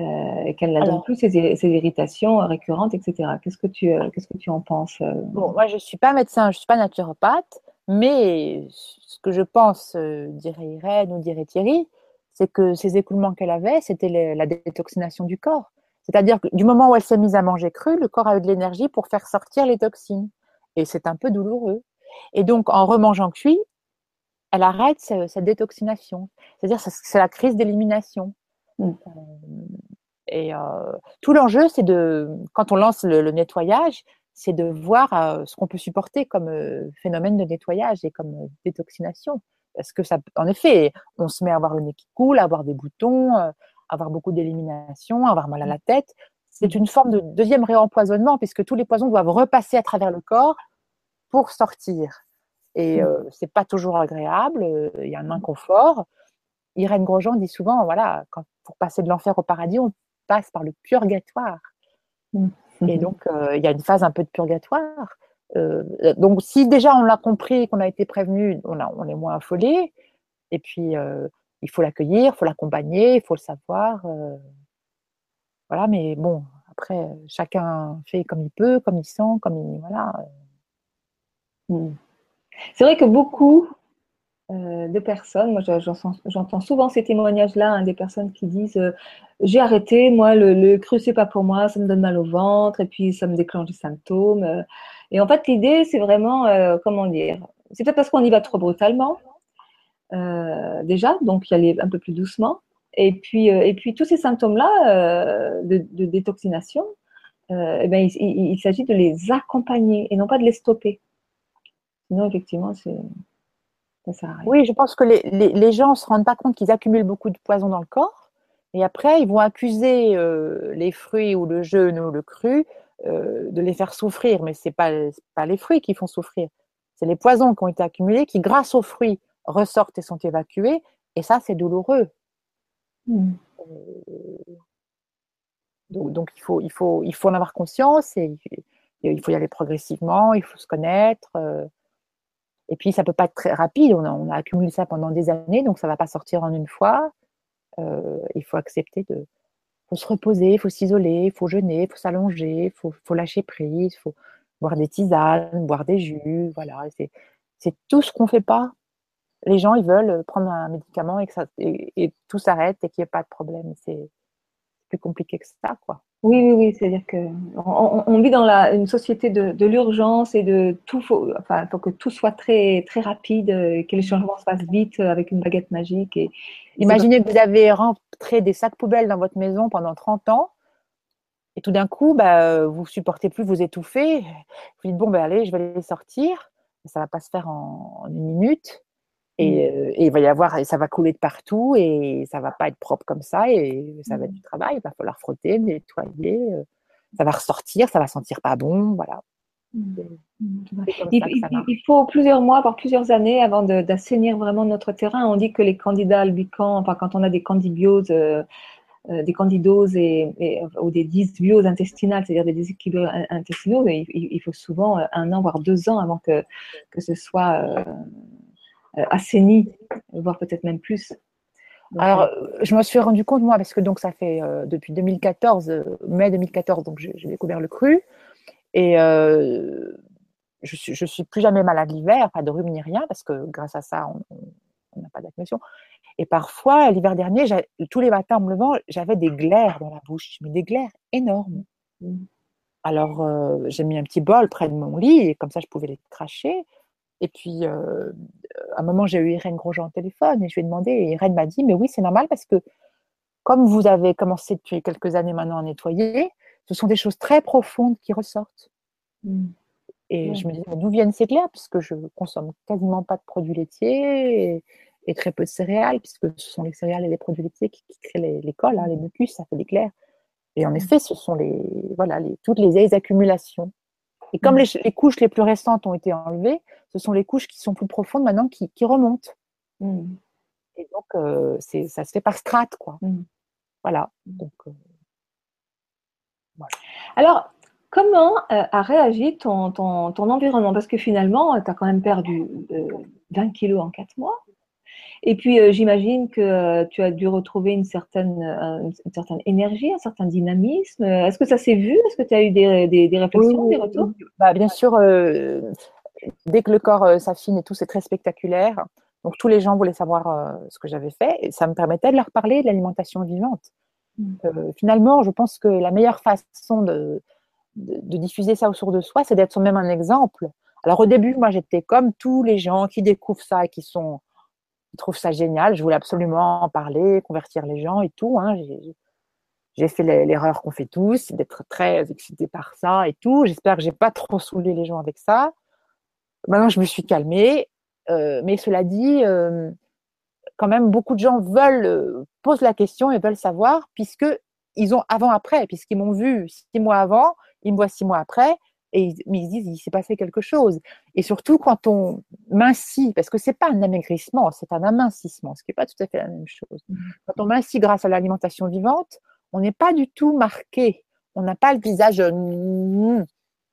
Euh, et qu'elle n'a plus ces, irritations récurrentes, etc. Qu'est-ce que tu, euh, qu'est-ce que tu en penses Bon, moi, je ne suis pas médecin, je ne suis pas naturopathe, mais ce que je pense, dirait Irène ou dirait Thierry, c'est que ces écoulements qu'elle avait, c'était la détoxination du corps. C'est-à-dire que du moment où elle s'est mise à manger cru, le corps a eu de l'énergie pour faire sortir les toxines. Et c'est un peu douloureux. Et donc, en remangeant cuit, elle arrête cette détoxination. C'est-à-dire c'est la crise d'élimination. Mm. Euh, et euh, tout l'enjeu, c'est de, quand on lance le, nettoyage, c'est de voir euh, ce qu'on peut supporter comme phénomène de nettoyage et comme détoxination. Parce que ça, en effet, on se met à avoir le nez qui coule, à avoir des boutons, avoir beaucoup d'élimination, avoir mal à la tête. C'est une forme de deuxième réempoisonnement puisque tous les poisons doivent repasser à travers le corps pour sortir. Et mmh. euh, c'est pas toujours agréable, euh, il y a un inconfort. Irène Grosjean dit souvent, voilà, quand, pour passer de l'enfer au paradis, on passe par le purgatoire. Mmh. Et donc, euh, il y a une phase un peu de purgatoire. donc, si déjà on l'a compris, qu'on a été prévenu, on, on est moins affolé. Et puis, il faut l'accueillir, il faut l'accompagner, il faut le savoir. voilà, mais bon, après, chacun fait comme il peut, comme il sent, comme il. Voilà. Mmh. C'est vrai que beaucoup euh, de personnes, moi j'entends souvent ces témoignages-là, hein, des personnes qui disent euh, j'ai arrêté, moi le, le cru c'est pas pour moi, ça me donne mal au ventre et puis ça me déclenche des symptômes. Et en fait l'idée c'est vraiment, euh, comment dire, c'est peut-être parce qu'on y va trop brutalement déjà, donc y aller un peu plus doucement. Et puis, et puis tous ces symptômes-là de, détoxination, eh ben, il s'agit de les accompagner et non pas de les stopper. Sinon, effectivement, c'est. Oui, je pense que les, gens ne se rendent pas compte qu'ils accumulent beaucoup de poison dans le corps. Et après, ils vont accuser euh, les fruits ou le jeûne ou le cru euh, de les faire souffrir. Mais ce n'est pas, pas les fruits qui font souffrir. C'est les poisons qui ont été accumulés qui, grâce aux fruits, ressortent et sont évacués. Et ça, c'est douloureux. Hmm. Euh, donc, il, faut, il, faut, il faut en avoir conscience et il faut y aller progressivement, il faut se connaître. Et puis, ça peut pas être très rapide. On a, accumulé ça pendant des années, donc ça va pas sortir en une fois. Euh, il faut accepter de faut se reposer, il faut s'isoler, il faut jeûner, il faut s'allonger, il faut, lâcher prise, il faut boire des tisanes, boire des jus. Voilà, c'est tout ce qu'on fait pas. Les gens, ils veulent prendre un médicament et et, tout s'arrête et qu'il n'y ait pas de problème. C'est plus compliqué que ça, quoi. Oui, oui, oui, c'est-à-dire que on, vit dans la, une société de, l'urgence et de tout, faut, enfin, faut que tout soit très, très rapide, que les changements se fassent vite avec une baguette magique. Et, Imaginez que vous avez rentré des sacs poubelles dans votre maison pendant 30 ans et tout d'un coup, bah, vous supportez plus vous étouffer. Vous dites bon, ben allez, je vais les sortir. Ça va pas se faire en une minute. Mm. Euh, et, il va y avoir, et ça va couler de partout et ça va pas être propre comme ça et ça va être mm. du travail. Il va falloir frotter, nettoyer. Euh, ça va ressortir, ça va sentir pas bon, voilà. Mm. Il, faut plusieurs mois, voire plusieurs années avant d'assainir vraiment notre terrain. On dit que les candidats albicans, enfin quand on a des candibioses, euh, des candidoses et, ou des dysbioses intestinales, c'est-à-dire des déséquilibres intestinaux, il, faut souvent un an, voire deux ans avant que, que ce soit euh, assaini, voire peut-être même plus. Alors, euh, je me suis rendu compte, moi, parce que donc ça fait euh, depuis 2014, mai 2014, donc j'ai découvert le cru. Et je suis, je suis plus jamais malade l'hiver, pas de rhume ni rien, parce que grâce à ça, on n'a pas d'infection. Et parfois, l'hiver dernier, tous les matins en me levant, j'avais des glaires dans la bouche, mais des glaires énormes. Mmh. Alors, j'ai mis un petit bol près de mon lit, et comme ça, je pouvais les cracher. Et puis, euh, à un moment, j'ai eu Irène Grosjean au téléphone et je lui ai demandé, et Irène m'a dit, mais oui, c'est normal parce que comme vous avez commencé depuis quelques années maintenant à nettoyer, ce sont des choses très profondes qui ressortent. Mmh. Et je me dis, d'où viennent ces glaires Puisque je consomme quasiment pas de produits laitiers et, très peu de céréales, puisque ce sont les céréales et les produits laitiers qui, créent les, les cols, hein, les mucus, ça fait des glaires. Et en effet, ce sont les, voilà, les, toutes les accumulations et comme mm. les, couches les plus récentes ont été enlevées, ce sont les couches qui sont plus profondes maintenant qui, remontent. Mm. Et donc, euh, ça se fait par strates, quoi. Mm. Voilà. Donc, euh, Alors, comment euh, a réagi ton, ton, ton environnement? Parce que finalement, tu as quand même perdu 20 kilos en 4 mois. Et puis, euh, j'imagine que euh, tu as dû retrouver une certaine, euh, une certaine énergie, un certain dynamisme. Est-ce que ça s'est vu? Est-ce que tu as eu des, des, réflexions, des retours? bah, Bien sûr, dès que le corps s'affine et tout, c'est très spectaculaire. Donc, tous les gens voulaient savoir ce que j'avais fait. Et ça me permettait de leur parler de l'alimentation vivante. Mmh. finalement, je pense que la meilleure façon de, de, de diffuser ça autour de soi, c'est d'être soi-même un exemple. Alors, au début, moi, j'étais comme tous les gens qui découvrent ça et qui sont je trouve ça génial. Je voulais absolument en parler, convertir les gens et tout. Hein. J'ai fait l'erreur qu'on fait tous, d'être très excité par ça et tout. J'espère que j'ai pas trop saoulé les gens avec ça. Maintenant, je me suis calmée. Euh, mais cela dit, euh, quand même, beaucoup de gens veulent euh, posent la question et veulent savoir, puisque ils ont avant-après, puisqu'ils m'ont vu six mois avant, ils me voient six mois après, et mais ils se disent il s'est passé quelque chose. Et surtout quand on mincit, parce que c'est pas un amaigrissement, c'est un amincissement, ce qui n'est pas tout à fait la même chose. Mmh. Quand on mincit grâce à l'alimentation vivante, on n'est pas du tout marqué. On n'a pas le visage. Mmh.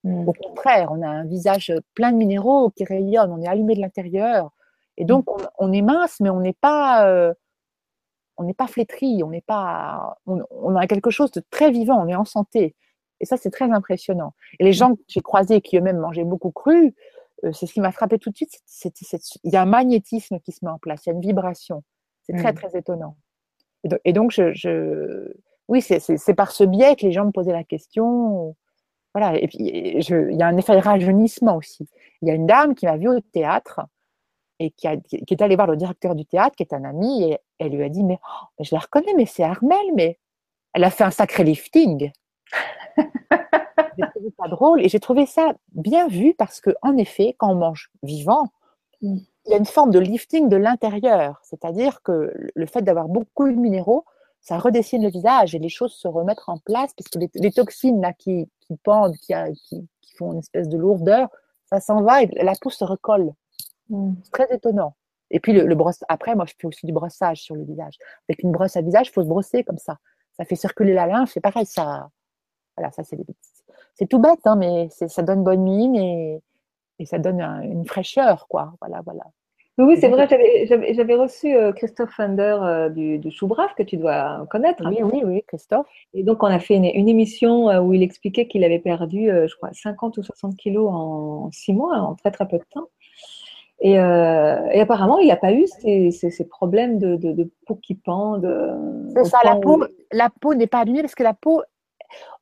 Mmh. Au contraire, on a un visage plein de minéraux qui rayonnent, on est allumé de l'intérieur. Et donc, on, est mince, mais on n'est pas, euh, on n'est pas flétri, on n'est pas, on, on, a quelque chose de très vivant, on est en santé. Et ça, c'est très impressionnant. Et les gens que j'ai croisés qui eux-mêmes mangeaient beaucoup cru, euh, c'est ce qui m'a frappé tout de suite. il y a un magnétisme qui se met en place, il y a une vibration. C'est très, mmh. très étonnant. Et donc, je, oui, c'est par ce biais que les gens me posaient la question. Voilà. Et puis, il y a un effet de rajeunissement aussi. Il y a une dame qui m'a vue au théâtre et qui, est allée voir le directeur du théâtre, qui est un ami, et elle lui a dit Mais oh, je la reconnais, mais c'est Armel, mais elle a fait un sacré lifting j'ai trouvé ça drôle et j'ai trouvé ça bien vu parce que, en effet, quand on mange vivant, mm. il y a une forme de lifting de l'intérieur. C'est-à-dire que le fait d'avoir beaucoup de minéraux, ça redessine le visage et les choses se remettent en place parce que les, toxines là, qui, pendent, qui, qui, font une espèce de lourdeur, ça s'en va et la peau se recolle. Mm. C'est très étonnant. Et puis le, brosse, après, moi je fais aussi du brossage sur le visage. Avec une brosse à visage, il faut se brosser comme ça. Ça fait circuler la lymphe, c'est pareil, ça, voilà, ça c'est c'est tout bête, hein, mais ça donne bonne mine et, et ça donne une fraîcheur, quoi. Voilà, voilà. Oui, c'est vrai, j'avais reçu euh, Christophe Fender euh, du, du Choubraf, que tu dois connaître. Oui, oui, oui, Christophe. Et donc, on a fait une, émission euh, où il expliquait qu'il avait perdu, je crois, 50 ou 60 kilos en 6 mois, en très très peu de temps. Et, apparemment, il n'a pas eu ces, problèmes de, peau qui pend. C'est ça, la peau, la peau n'est pas abîmée parce que la peau,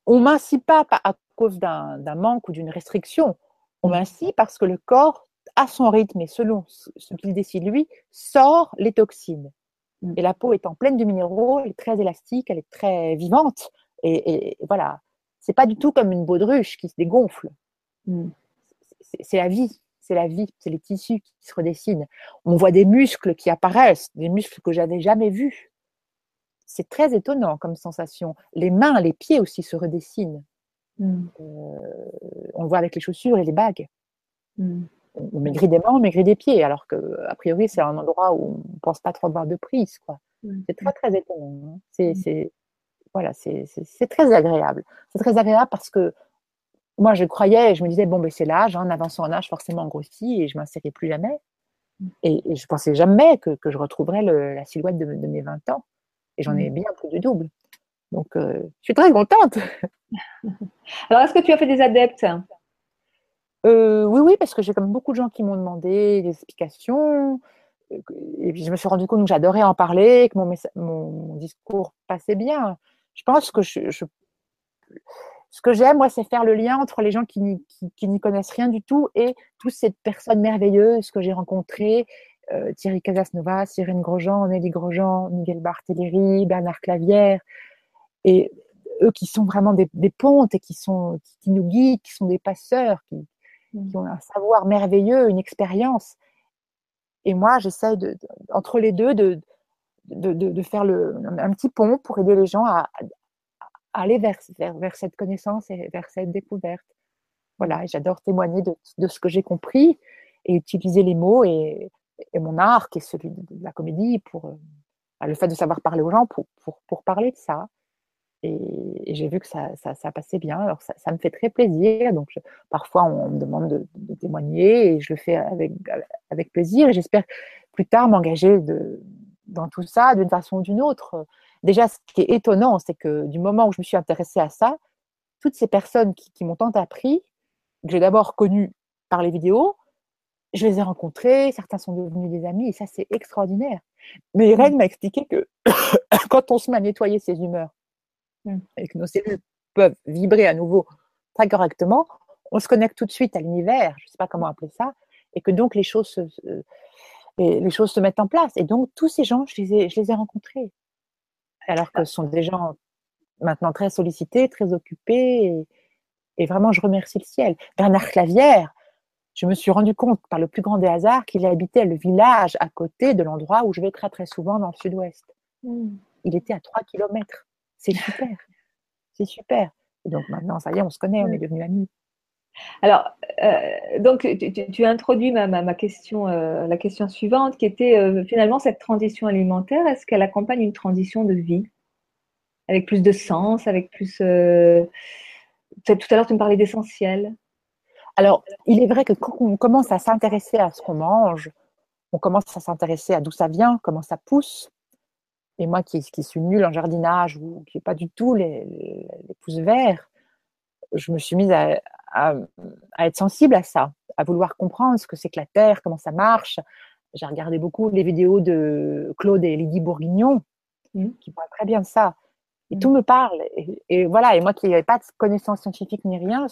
on mincit pas à cause d'un manque ou d'une restriction. On mincit parce que le corps à son rythme et selon ce qu'il décide lui, sort les toxines. Mm. Et la peau est en pleine de minéraux, elle est très élastique, elle est très vivante. Et, voilà, c'est pas du tout comme une baudruche qui se dégonfle. Mm. C'est la vie, c'est la vie, c'est les tissus qui se redessinent. On voit des muscles qui apparaissent, des muscles que j'avais jamais vus. C'est très étonnant comme sensation. Les mains, les pieds aussi se redessinent. Mm. Euh, on le voit avec les chaussures et les bagues on maigrit des mains, on maigrit des pieds, alors que a priori c'est un endroit où on ne pense pas trop avoir de prise. Quoi. C'est très très étonnant. Hein. C'est, voilà, c'est, très agréable. C'est très agréable parce que moi je croyais, je me disais bon ben c'est l'âge, hein, en avançant en âge forcément on grossit et je m'insérais plus jamais. Et, je je pensais jamais que, je retrouverais la silhouette de, mes 20 ans. Et j'en ai bien plus du double. Donc euh, je suis très contente. <laughs> Alors est-ce que tu as fait des adeptes? Euh, oui, oui, parce que j'ai comme beaucoup de gens qui m'ont demandé des explications. Et puis je me suis rendu compte que j'adorais en parler, que mon, mon, discours passait bien. Je pense que je, ce que j'aime, moi, c'est faire le lien entre les gens qui, n'y connaissent rien du tout et toutes ces personnes merveilleuses que j'ai rencontrées. Euh, Thierry Casasnova, Cyrine Grosjean, Nelly Grosjean, Miguel Barthéléry, Bernard Clavière. Et eux qui sont vraiment des, pontes et qui, sont, qui, nous guident, qui sont des passeurs, qui, qui ont un savoir merveilleux, une expérience. Et moi, j'essaye de, entre les deux de, de, de, faire le, un petit pont pour aider les gens à, aller vers, vers, cette connaissance et vers cette découverte. Voilà, j'adore témoigner de, de, ce que j'ai compris et utiliser les mots et, et, mon art, qui est celui de, la comédie, pour euh, le fait de savoir parler aux gens, pour, pour, pour parler de ça. Et, j'ai vu que ça, ça, passait bien. Alors, ça, me fait très plaisir. Donc, parfois, on me demande de, témoigner et je le fais avec, avec plaisir. J'espère plus tard m'engager dans tout ça d'une façon ou d'une autre. Déjà, ce qui est étonnant, c'est que du moment où je me suis intéressée à ça, toutes ces personnes qui, m'ont tant appris, que j'ai d'abord connues par les vidéos, je les ai rencontrées, certains sont devenus des amis, et ça, c'est extraordinaire. Mais Irène mmh. m'a expliqué que <coughs> quand on se met à nettoyer ses humeurs, Mmh. et que nos cellules peuvent vibrer à nouveau très correctement, on se connecte tout de suite à l'univers, je ne sais pas comment appeler ça, et que donc les choses, se, les choses se mettent en place. Et donc tous ces gens, je les ai, je les ai rencontrés, alors que ce sont des gens maintenant très sollicités, très occupés, et, vraiment je remercie le ciel. Bernard Clavière, je me suis rendu compte par le plus grand des hasards qu'il habitait le village à côté de l'endroit où je vais très très souvent dans le sud-ouest. Mmh. Il était à 3 kilomètres. C'est <laughs> super. C'est super. Et donc maintenant, ça y est, on se connaît, on est devenus amis. Alors, euh, donc tu, as introduit ma, ma, question, euh, la question suivante, qui était euh, finalement cette transition alimentaire. Est-ce qu'elle accompagne une transition de vie? Avec plus de sens, avec plus. Tout à l'heure tu me parlais d'essentiel. Alors, il est vrai que quand on commence à s'intéresser à ce qu'on mange, on commence à s'intéresser à d'où ça vient, comment ça pousse, et moi qui, qui, suis nulle en jardinage ou qui n'ai pas du tout les, les, pouces verts, je me suis mise à, à, être sensible à ça, à vouloir comprendre ce que c'est que la terre, comment ça marche. J'ai regardé beaucoup les vidéos de Claude et Lydie Bourguignon, mmh. qui parlent très bien de ça. Et mmh. tout me parle. Et, voilà, et moi qui n'avais pas de connaissances scientifiques ni rien,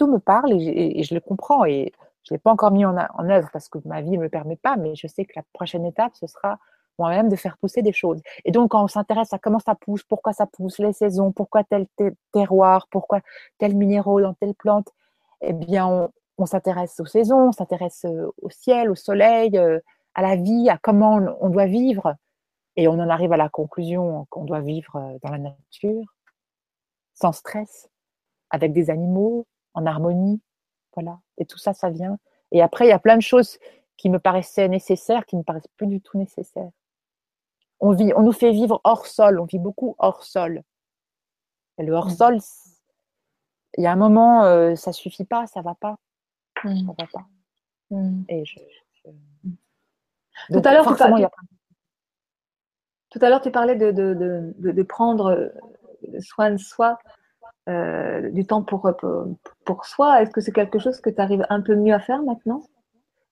tout me parle et, je le comprends. Et je ne l'ai pas encore mis en, œuvre parce que ma vie ne me permet pas, mais je sais que la prochaine étape, ce sera moi-même de faire pousser des choses. Et donc, quand on s'intéresse à comment ça pousse, pourquoi ça pousse, les saisons, pourquoi tel terroir, pourquoi tel minéraux dans telle plante, eh bien, on, s'intéresse aux saisons, on s'intéresse euh, au ciel, au soleil, euh, à la vie, à comment on, doit vivre. Et on en arrive à la conclusion qu'on doit vivre euh, dans la nature, sans stress, avec des animaux, en harmonie. Voilà. Et tout ça, ça vient. Et après, il y a plein de choses qui me paraissaient nécessaires, qui ne me paraissent plus du tout nécessaires on, vit, on nous fait vivre hors sol, on vit beaucoup hors sol. Et le hors sol, il y a un moment, ça euh, ça suffit pas, ça va pas. Je comprends pas. Et je, tout à l'heure, tu, parlais, tout à l'heure, tu parlais de, de, de, prendre euh, soin de soi, euh, du temps pour, pour, soi. Est-ce que c'est quelque chose que tu arrives un peu mieux à faire maintenant?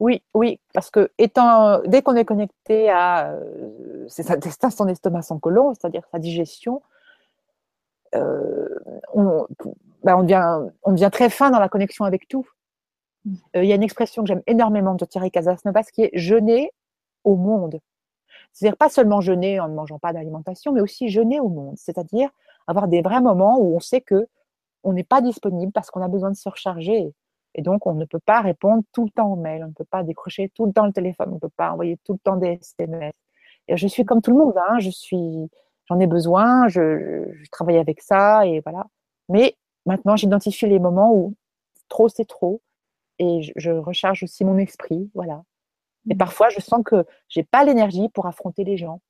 Oui, oui, parce que étant, dès qu'on est connecté à euh, <laughs> son estomac, son côlon, c'est-à-dire sa digestion, euh, on, bah, on, devient, très fin dans la connexion avec tout. Mm. Il y a une expression que j'aime énormément de Thierry Casasnovas qui est jeûner au monde. C'est-à-dire pas seulement jeûner en ne mangeant pas d'alimentation, mais aussi jeûner au monde. C'est-à-dire avoir des vrais moments où on sait que on n'est pas disponible parce qu'on a besoin de se recharger. Et donc, on ne peut pas répondre tout le temps aux mails, on ne peut pas décrocher tout le temps le téléphone, on ne peut pas envoyer tout le temps des SMS. Et je suis comme tout le monde, hein, je suis, j'en ai besoin, je, travaille avec ça et voilà. Mais maintenant, j'identifie les moments où trop c'est trop et je, je, recharge aussi mon esprit, voilà. Et mmh. parfois, je sens que j'ai pas l'énergie pour affronter les gens.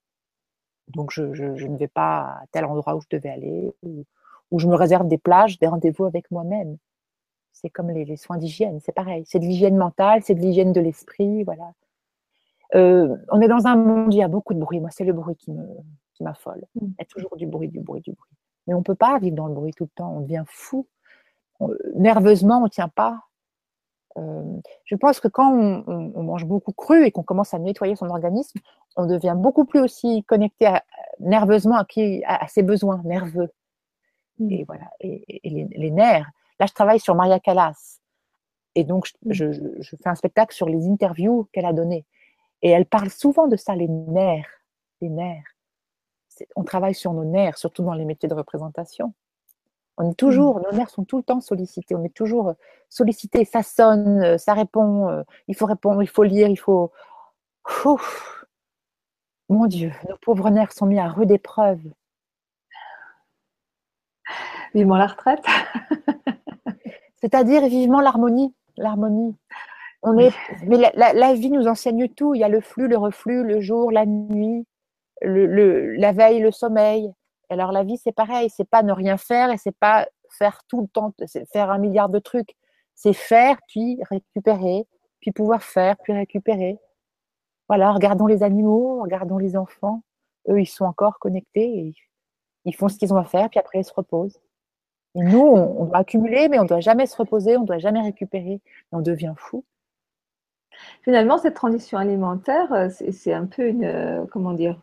Donc, je, ne vais pas à tel endroit où je devais aller, ou, je me réserve des plages, des rendez-vous avec moi-même. C'est comme les, soins d'hygiène, c'est pareil. C'est de l'hygiène mentale, c'est de l'hygiène de l'esprit, voilà. Euh, on est dans un monde où il y a beaucoup de bruit. Moi, c'est le bruit qui me qui m'affole. Mmh. Il y a toujours du bruit, du bruit, du bruit. Mais on ne peut pas vivre dans le bruit tout le temps. On devient fou. nerveusement, on ne tient pas. Je pense que quand on, mange beaucoup cru et qu'on commence à nettoyer son organisme, on devient beaucoup plus aussi connecté nerveusement à, qui, à, ses besoins nerveux. Mmh. Et voilà. Et, les, nerfs. Là, je travaille sur Maria Callas. Et donc, mmh. je, je, fais un spectacle sur les interviews qu'elle a données. Et elle parle souvent de ça, les nerfs. Les nerfs. On travaille sur nos nerfs, surtout dans les métiers de représentation. On est toujours, mmh. nos nerfs sont tout le temps sollicités. On est toujours euh, sollicité. Ça sonne, euh, ça répond. Euh, il faut répondre, il faut lire, il faut. Mon Dieu, nos pauvres nerfs sont mis à rude épreuve. Vivement la retraite. <laughs> C'est-à-dire vivement l'harmonie. L'harmonie. On est, mais la, vie nous enseigne tout. Il y a le flux, le reflux, le jour, la nuit, le, la veille, le sommeil. Alors la vie, c'est pareil, c'est pas ne rien faire et c'est pas faire tout le temps, faire un milliard de trucs. C'est faire, puis récupérer, puis pouvoir faire, puis récupérer. Voilà, regardons les animaux, regardons les enfants. Eux, ils sont encore connectés et ils font ce qu'ils ont à faire, puis après ils se reposent. Et nous, on, doit accumuler, mais on ne doit jamais se reposer, on ne doit jamais récupérer. On devient fou. Finalement, cette transition alimentaire, euh, c'est un peu une, euh, comment dire,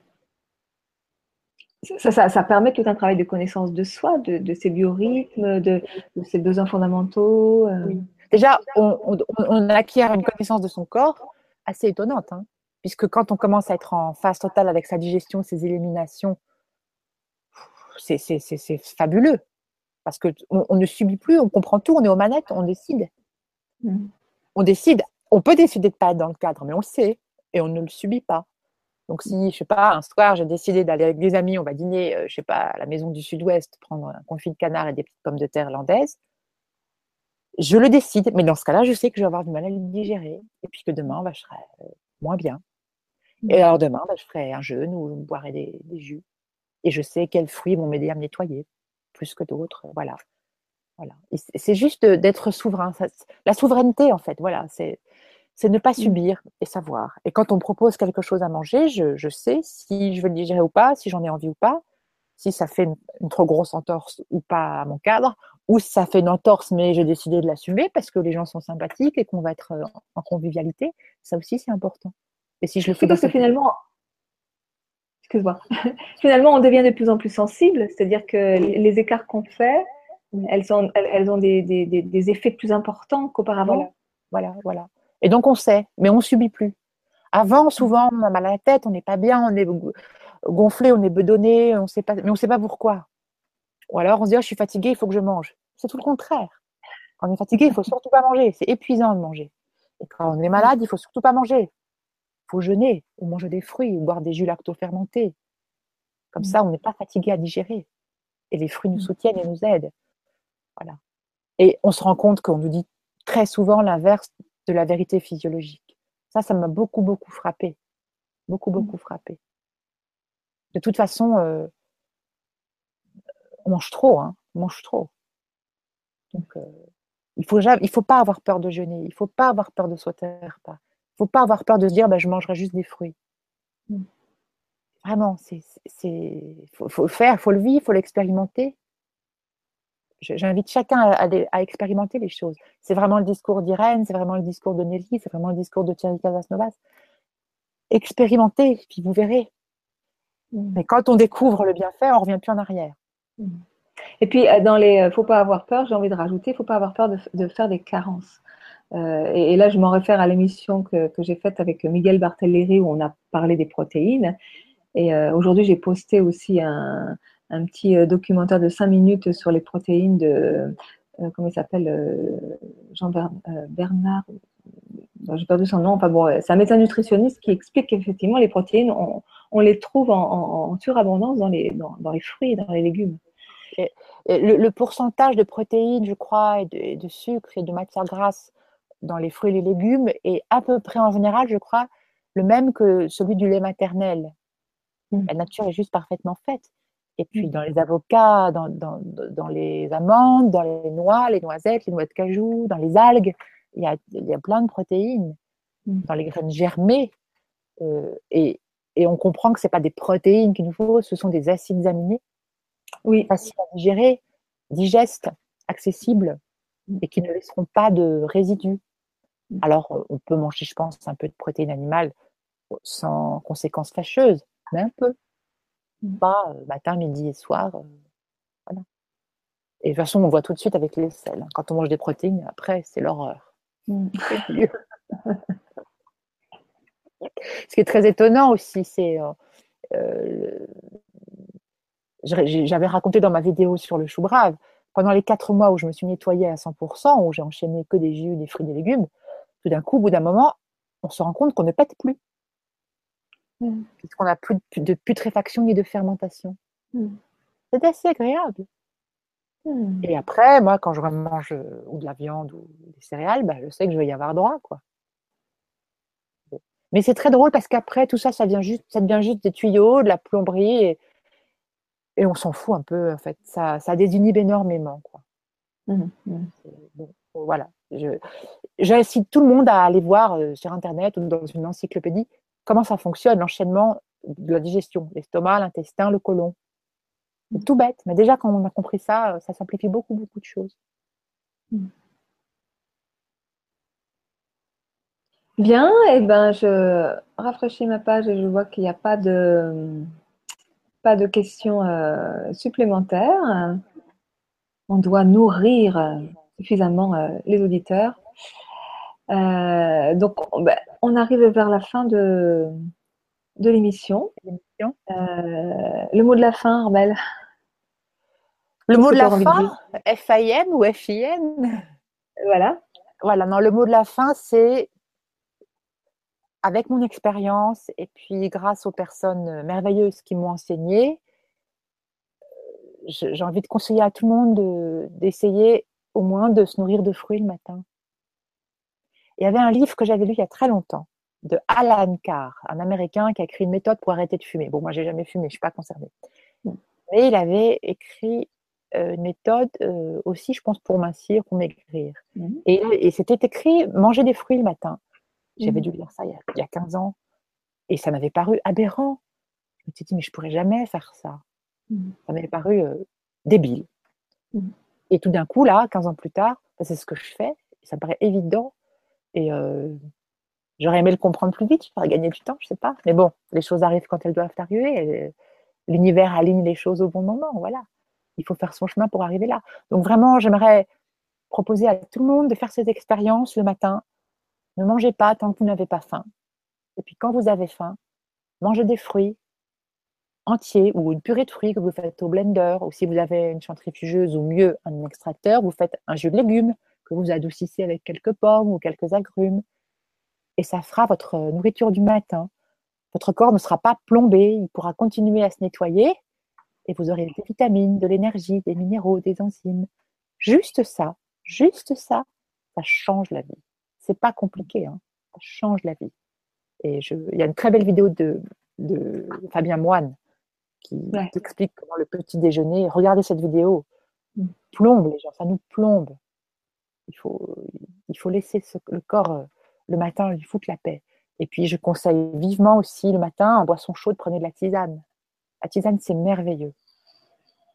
ça, permet tout un travail de connaissance de soi, de, ses biorhythmes, de, ses besoins fondamentaux. Euh. Déjà, on, acquiert une connaissance de son corps assez étonnante, hein, puisque quand on commence à être en phase totale avec sa digestion, ses éliminations, c'est fabuleux. Parce qu'on on ne subit plus, on comprend tout, on est aux manettes, on décide. Mmh. On décide. On peut décider de ne pas être dans le cadre, mais on le sait et on ne le subit pas. Donc, si, je sais pas, un soir, j'ai décidé d'aller avec des amis, on va dîner, euh, je sais pas, à la maison du Sud-Ouest, prendre un confit de canard et des petites pommes de terre irlandaises, je le décide. Mais dans ce cas-là, je sais que je vais avoir du mal à le digérer. Et puis que demain, bah, je serai euh, moins bien. Et alors demain, bah, je ferai un jeûne où je boirai des, jus. Et je sais quels fruits vont m'aider à me nettoyer, plus que d'autres. Voilà. Voilà. C'est juste d'être souverain. La souveraineté, en fait, voilà. C'est c'est ne pas mmh. subir et savoir. Et quand on me propose quelque chose à manger, je, sais si je veux le digérer ou pas, si j'en ai envie ou pas, si ça fait une, trop grosse entorse ou pas à mon cadre, ou si ça fait une entorse mais j'ai décidé de l'assumer parce que les gens sont sympathiques et qu'on va être euh, en, convivialité. Ça aussi, c'est important. Et si je le fais parce que finalement, excuse-moi, <laughs> finalement, on devient de plus en plus sensible, c'est-à-dire que les écarts qu'on fait, elles ont, elles, ont des, des, des, effets plus importants qu'auparavant. Voilà, voilà, voilà. Et donc on sait, mais on subit plus. Avant, souvent, on a mal à la tête, on n'est pas bien, on est gonflé, on est bedonné, on sait pas, mais on ne sait pas pourquoi. Ou alors on se dit, oh, je suis fatigué, il faut que je mange. C'est tout le contraire. Quand on est fatigué, il faut surtout pas manger. C'est épuisant de manger. Et quand on est malade, il faut surtout pas manger. Il faut jeûner, ou manger des fruits, ou boire des jus lacto-fermentés. Comme ça, on n'est pas fatigué à digérer. Et les fruits nous soutiennent et nous aident. Voilà. Et on se rend compte qu'on nous dit très souvent l'inverse de la vérité physiologique. Ça, ça m'a beaucoup, beaucoup frappé. Beaucoup, mmh. beaucoup frappé. De toute façon, euh, on mange trop, hein. On mange trop. Donc, euh, Il faut il faut pas avoir peur de jeûner. Il faut pas avoir peur de sauter un repas. Il faut pas avoir peur de se dire, bah, je mangerai juste des fruits. Mm. Vraiment, c'est, faut, faut le faire, faut le vivre, faut l'expérimenter. J'invite chacun à, expérimenter les choses. C'est vraiment le discours d'Irène, c'est vraiment le discours de Nelly, c'est vraiment le discours de Thierry Casasnovas. Expérimentez, puis vous verrez. Mm. Mais quand on découvre le bienfait, on ne revient plus en arrière. Mm. Et puis, euh, dans les, euh, faut pas avoir peur. J'ai envie de rajouter, faut pas avoir peur de, faire des carences. Euh, et, là, je m'en réfère à l'émission que, j'ai faite avec Miguel Barthelleri où on a parlé des protéines. Et aujourd'hui, j'ai posté aussi un, un petit euh, documentaire de 5 minutes sur les protéines de, euh, comment il s'appelle, euh, Jean Bernard, j'ai perdu son nom, enfin bon, c'est un médecin nutritionniste qui explique qu'effectivement les protéines, on, les trouve en, surabondance dans les, dans, les fruits et dans les légumes. le, pourcentage de protéines, je crois, et de, sucre et de matière grasse dans les fruits et les légumes est à peu près en général, je crois, le même que celui du lait maternel. Mmh. La nature est juste parfaitement faite. Et puis dans les avocats, dans, dans, dans, les amandes, dans les noix, les noisettes, les noix de cajou, dans les algues, il y a, il y a plein de protéines. Mmh. Dans les graines germées. Euh, et, et, on comprend que ce pas des protéines qu'il nous faut, ce sont des acides aminés. Oui. Faciles à digérer, digestes, accessibles mmh. et qui ne laisseront pas de résidus. Mmh. Alors, on peut manger, je pense, un peu de protéines animales sans conséquences fâcheuses, mais un peu pas euh, matin, midi et soir. Euh, voilà. Et de toute façon, on voit tout de suite avec les sels. Hein. Quand on mange des protéines, après, c'est l'horreur. Mm. <laughs> Ce qui est très étonnant aussi, c'est. Euh, j'avais raconté dans ma vidéo sur le chou brave, pendant les quatre mois où je me suis nettoyée à 100%, où j'ai enchaîné que des jus, des fruits, des légumes, tout d'un coup, au bout d'un moment, on se rend compte qu'on ne pète plus. Mm. puisqu'on n'a plus de, putréfaction ni de fermentation. Mm. C'est assez agréable. Mm. Et après, moi, quand je mange euh, ou de la viande ou des céréales, bah, je sais que je vais y avoir droit. quoi. Mais c'est très drôle parce qu'après, tout ça, ça, vient juste, ça devient juste des tuyaux, de la plomberie, et, et on s'en fout un peu, en fait. Ça, ça désinhibe énormément. Quoi. voilà. J'incite tout le monde à aller voir euh, sur Internet ou dans une encyclopédie comment ça fonctionne, l'enchaînement de la digestion, l'estomac, l'intestin, le côlon. C'est tout bête, mais déjà quand on a compris ça, ça simplifie beaucoup, beaucoup de choses. Bien, et eh ben je rafraîchis ma page et je vois qu'il n'y a pas de, pas de questions euh, supplémentaires. On doit nourrir suffisamment euh, les auditeurs. Euh, donc, ben, on arrive vers la fin de, de l'émission. Euh, le mot de la fin, Armel Le mot de la fin, F-I-N ou F-I-N Voilà. Voilà, non, le mot de la fin, c'est avec mon expérience et puis grâce aux personnes merveilleuses qui m'ont enseigné, j'ai envie de conseiller à tout le monde d'essayer au moins de se nourrir de fruits le matin. Il y avait un livre que j'avais lu il y a très longtemps de Alan Carr, un Américain qui a écrit une méthode pour arrêter de fumer. Bon, moi, j'ai jamais fumé, je suis pas concernée. Mais il avait écrit euh, une méthode euh, aussi, je pense, pour mincir, pour maigrir. Mhm. Et, c'était écrit manger des fruits le matin. J'avais mhm. dû lire ça il y, a, 15 ans. Et ça m'avait paru aberrant. Je me suis dit, mais je pourrais jamais faire ça. Ça m'avait paru euh, débile. Et tout d'un coup, là, 15 ans plus tard, bah, c'est ce que je fais. Et ça me paraît évident et euh, j'aurais aimé le comprendre plus vite, j'aurais gagné du temps, je sais pas. Mais bon, les choses arrivent quand elles doivent arriver. L'univers aligne les choses au bon moment, voilà. Il faut faire son chemin pour arriver là. Donc vraiment, j'aimerais proposer à tout le monde de faire cette expérience le matin. Ne mangez pas tant que vous n'avez pas faim. Et puis quand vous avez faim, mangez des fruits entiers ou une purée de fruits que vous faites au blender, ou si vous avez une centrifugeuse ou mieux un extracteur, vous faites un jus de légumes que vous adoucissez avec quelques pommes ou quelques agrumes. Et ça fera votre nourriture du matin. Votre corps ne sera pas plombé, il pourra continuer à se nettoyer et vous aurez des vitamines, de l'énergie, des minéraux, des enzymes. Juste ça, juste ça, ça change la vie. C'est pas compliqué, hein. ça change la vie. Et je, il y a une très belle vidéo de, de Fabien Moine qui explique comment le petit déjeuner. Regardez cette vidéo. Mm. Plombe les gens, ça nous plombe Il faut, il faut laisser le corps euh, le matin lui foutre la paix. Et puis, je conseille vivement aussi le matin, en boisson chaude, prenez de la tisane. La tisane, c'est merveilleux.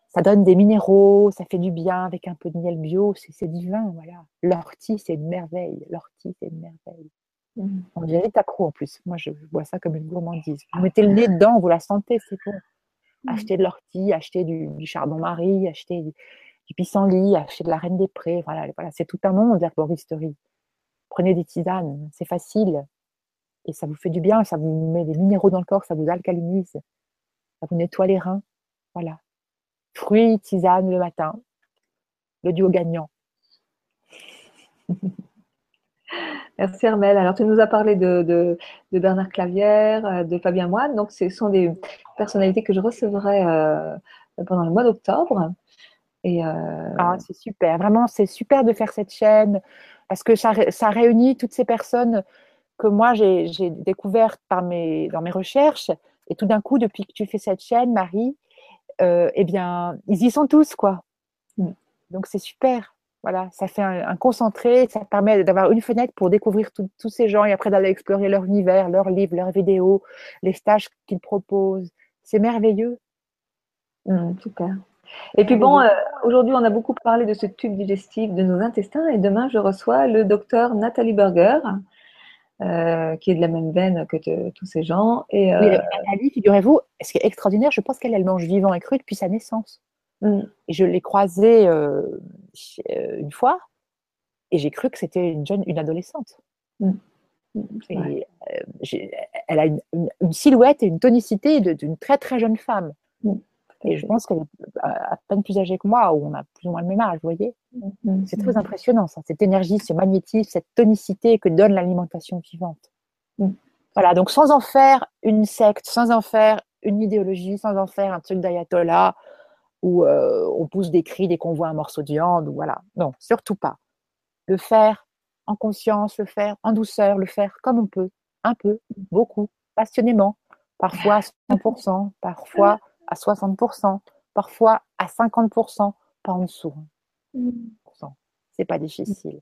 Ça donne des minéraux, ça fait du bien avec un peu de miel bio, c'est divin, voilà. L'ortie, c'est une merveille. L'ortie, c'est une merveille. Mmh. On dirait accro en plus. Moi, je, vois ça comme une gourmandise. Vous mettez le nez dedans, vous la sentez, c'est bon. Mmh. Achetez de l'ortie, achetez du, chardon-marie, achetez du, pissenlit, achetez de la reine des prés. Voilà, voilà c'est tout un monde d'herboristerie. Prenez des tisanes, c'est facile. Et ça vous fait du bien, ça vous met des minéraux dans le corps, ça vous alcalinise, ça vous nettoie les reins. Voilà. Fruits, tisane le matin. Le duo gagnant. <laughs> Merci Hermel. Alors tu nous as parlé de, Bernard Clavière, euh, de Fabien Moine. Donc ce sont des personnalités que je recevrai euh, pendant le mois d'octobre. Et euh, ah, c'est super. Vraiment, c'est super de faire cette chaîne parce que ça, ça réunit toutes ces personnes que moi j'ai découvertes par mes, dans mes recherches. Et tout d'un coup, depuis que tu fais cette chaîne, Marie, eh bien, ils y sont tous, quoi. Donc c'est super. Voilà, ça fait un, concentré, ça permet d'avoir une fenêtre pour découvrir tous ces gens et après d'aller explorer leur univers, leurs livres, leurs vidéos, les stages qu'ils proposent. C'est merveilleux. Mmh, super. Et puis bon, euh, aujourd'hui, on a beaucoup parlé de ce tube digestif de nos intestins et demain, je reçois le docteur Nathalie Berger, euh, qui est de la même veine que tous ces gens. Et, euh, Nathalie, figurez-vous, ce qui est extraordinaire, je pense qu'elle elle mange vivant et cru depuis sa naissance. Et je l'ai croisée euh, euh, une fois et j'ai cru que c'était une jeune, une adolescente. Et, euh, elle a une, silhouette et une tonicité d'une très très jeune femme. Et je pense qu'elle est à peine plus âgée que moi, ou on a plus ou moins le même âge, vous voyez. C'est très impressionnant, ça, cette énergie, ce magnétisme, cette tonicité que donne l'alimentation vivante. Voilà, donc sans en faire une secte, sans en faire une idéologie, sans en faire un truc d'ayatollah, où euh, on pousse des cris dès qu'on voit un morceau de viande, ou voilà. Non, surtout pas. Le faire en conscience, le faire en douceur, le faire comme on peut, un peu, beaucoup, passionnément, parfois à 100%, parfois à 60%, parfois à 50%, pas en dessous. C'est pas difficile.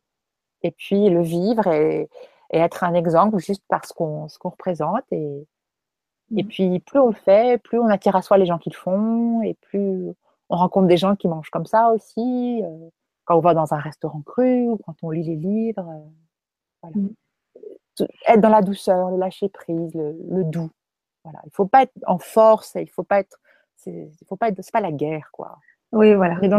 Et puis le vivre et, être un exemple juste parce qu'on ce qu'on représente et, et mmh. puis plus on le fait, plus on attire à soi les gens qui le font et plus on rencontre des gens qui mangent comme ça aussi, euh, quand on va dans un restaurant cru ou quand on lit les livres. Euh, voilà. Mm. Être dans la douceur, le lâcher prise, le, doux. Voilà. Il ne faut pas être en force, il ne faut pas être. Il faut pas être. C'est pas la guerre, quoi. Oui, voilà. Mais dans.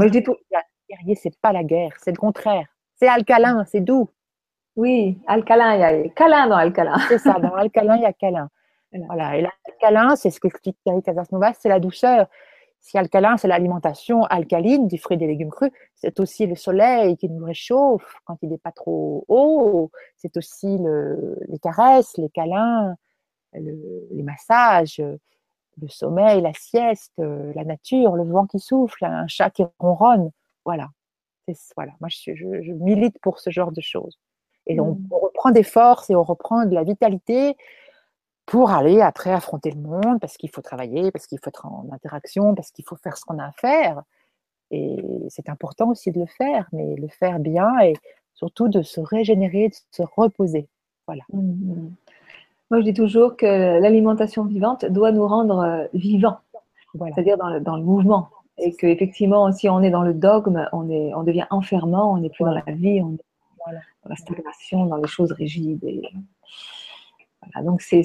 Guerrier, c'est pas la guerre, c'est le contraire. C'est alcalin, c'est doux. Oui, alcalin, il y a câlin dans alcalin. C'est ça, dans alcalin, il y a câlin. <laughs> Voilà. Et l'alcalin, c'est ce qu'explique Thierry Casasnovas, c'est la douceur. Si alcalin, c'est l'alimentation alcaline du fruit et des légumes crus, c'est aussi le soleil qui nous réchauffe quand il n'est pas trop haut, c'est aussi les caresses, les câlins, les massages, le sommeil, la sieste, la nature, le vent qui souffle, un chat qui ronronne. Voilà. Voilà. Moi, je, je, milite pour ce genre de choses. Et on, mmh. on reprend des forces et on reprend de la vitalité pour aller après affronter le monde, parce qu'il faut travailler, parce qu'il faut être en interaction, parce qu'il faut faire ce qu'on a à faire. Et c'est important aussi de le faire, mais le faire bien et surtout de se régénérer, de se reposer. Voilà. Mmh, mmh. Moi, je dis toujours que l'alimentation vivante doit nous rendre euh, vivants, c'est-à-dire dans le, dans le, mouvement. Et qu'effectivement, si on est dans le dogme, on, est, on devient enfermant, on n'est plus dans la vie, on est dans la stagnation, dans les choses rigides. Et, donc c'est,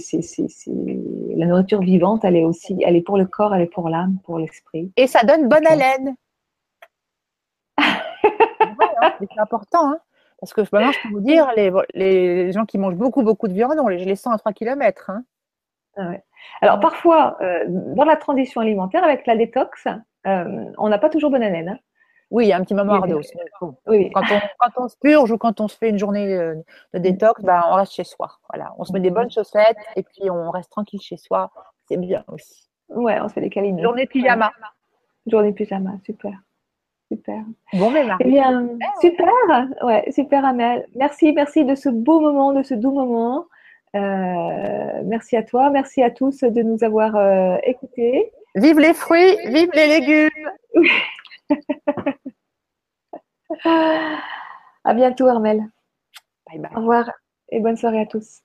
la nourriture vivante, elle est aussi, elle est pour le corps, elle est pour l'âme, pour l'esprit. Et ça donne bonne haleine. <laughs> Hein, c'est important, hein. Parce que maintenant je peux vous dire, les, les, gens qui mangent beaucoup beaucoup de viande, on les, je les sens à 3 km. Hein. Ah Alors parfois, euh, dans la transition alimentaire, avec la détox, euh, on n'a pas toujours bonne haleine. Oui, il y a un petit moment. Oui. Quand, on, quand on se purge ou quand on se fait une journée euh, de détox, ben, on reste chez soi. Voilà. On se met des bonnes chaussettes et puis on reste tranquille chez soi. C'est bien aussi. Ouais, on se fait des câlins. Journée pyjama. Journée pyjama, super. Super. Bon, mais eh bien, super. Ouais, super, Amel. Merci, merci de ce beau moment, de ce doux moment. Euh, merci à toi, merci à tous de nous avoir euh, écoutés. Vive les fruits, vive les légumes. <laughs> À bientôt, Armel. Bye bye. Au revoir et bonne soirée à tous.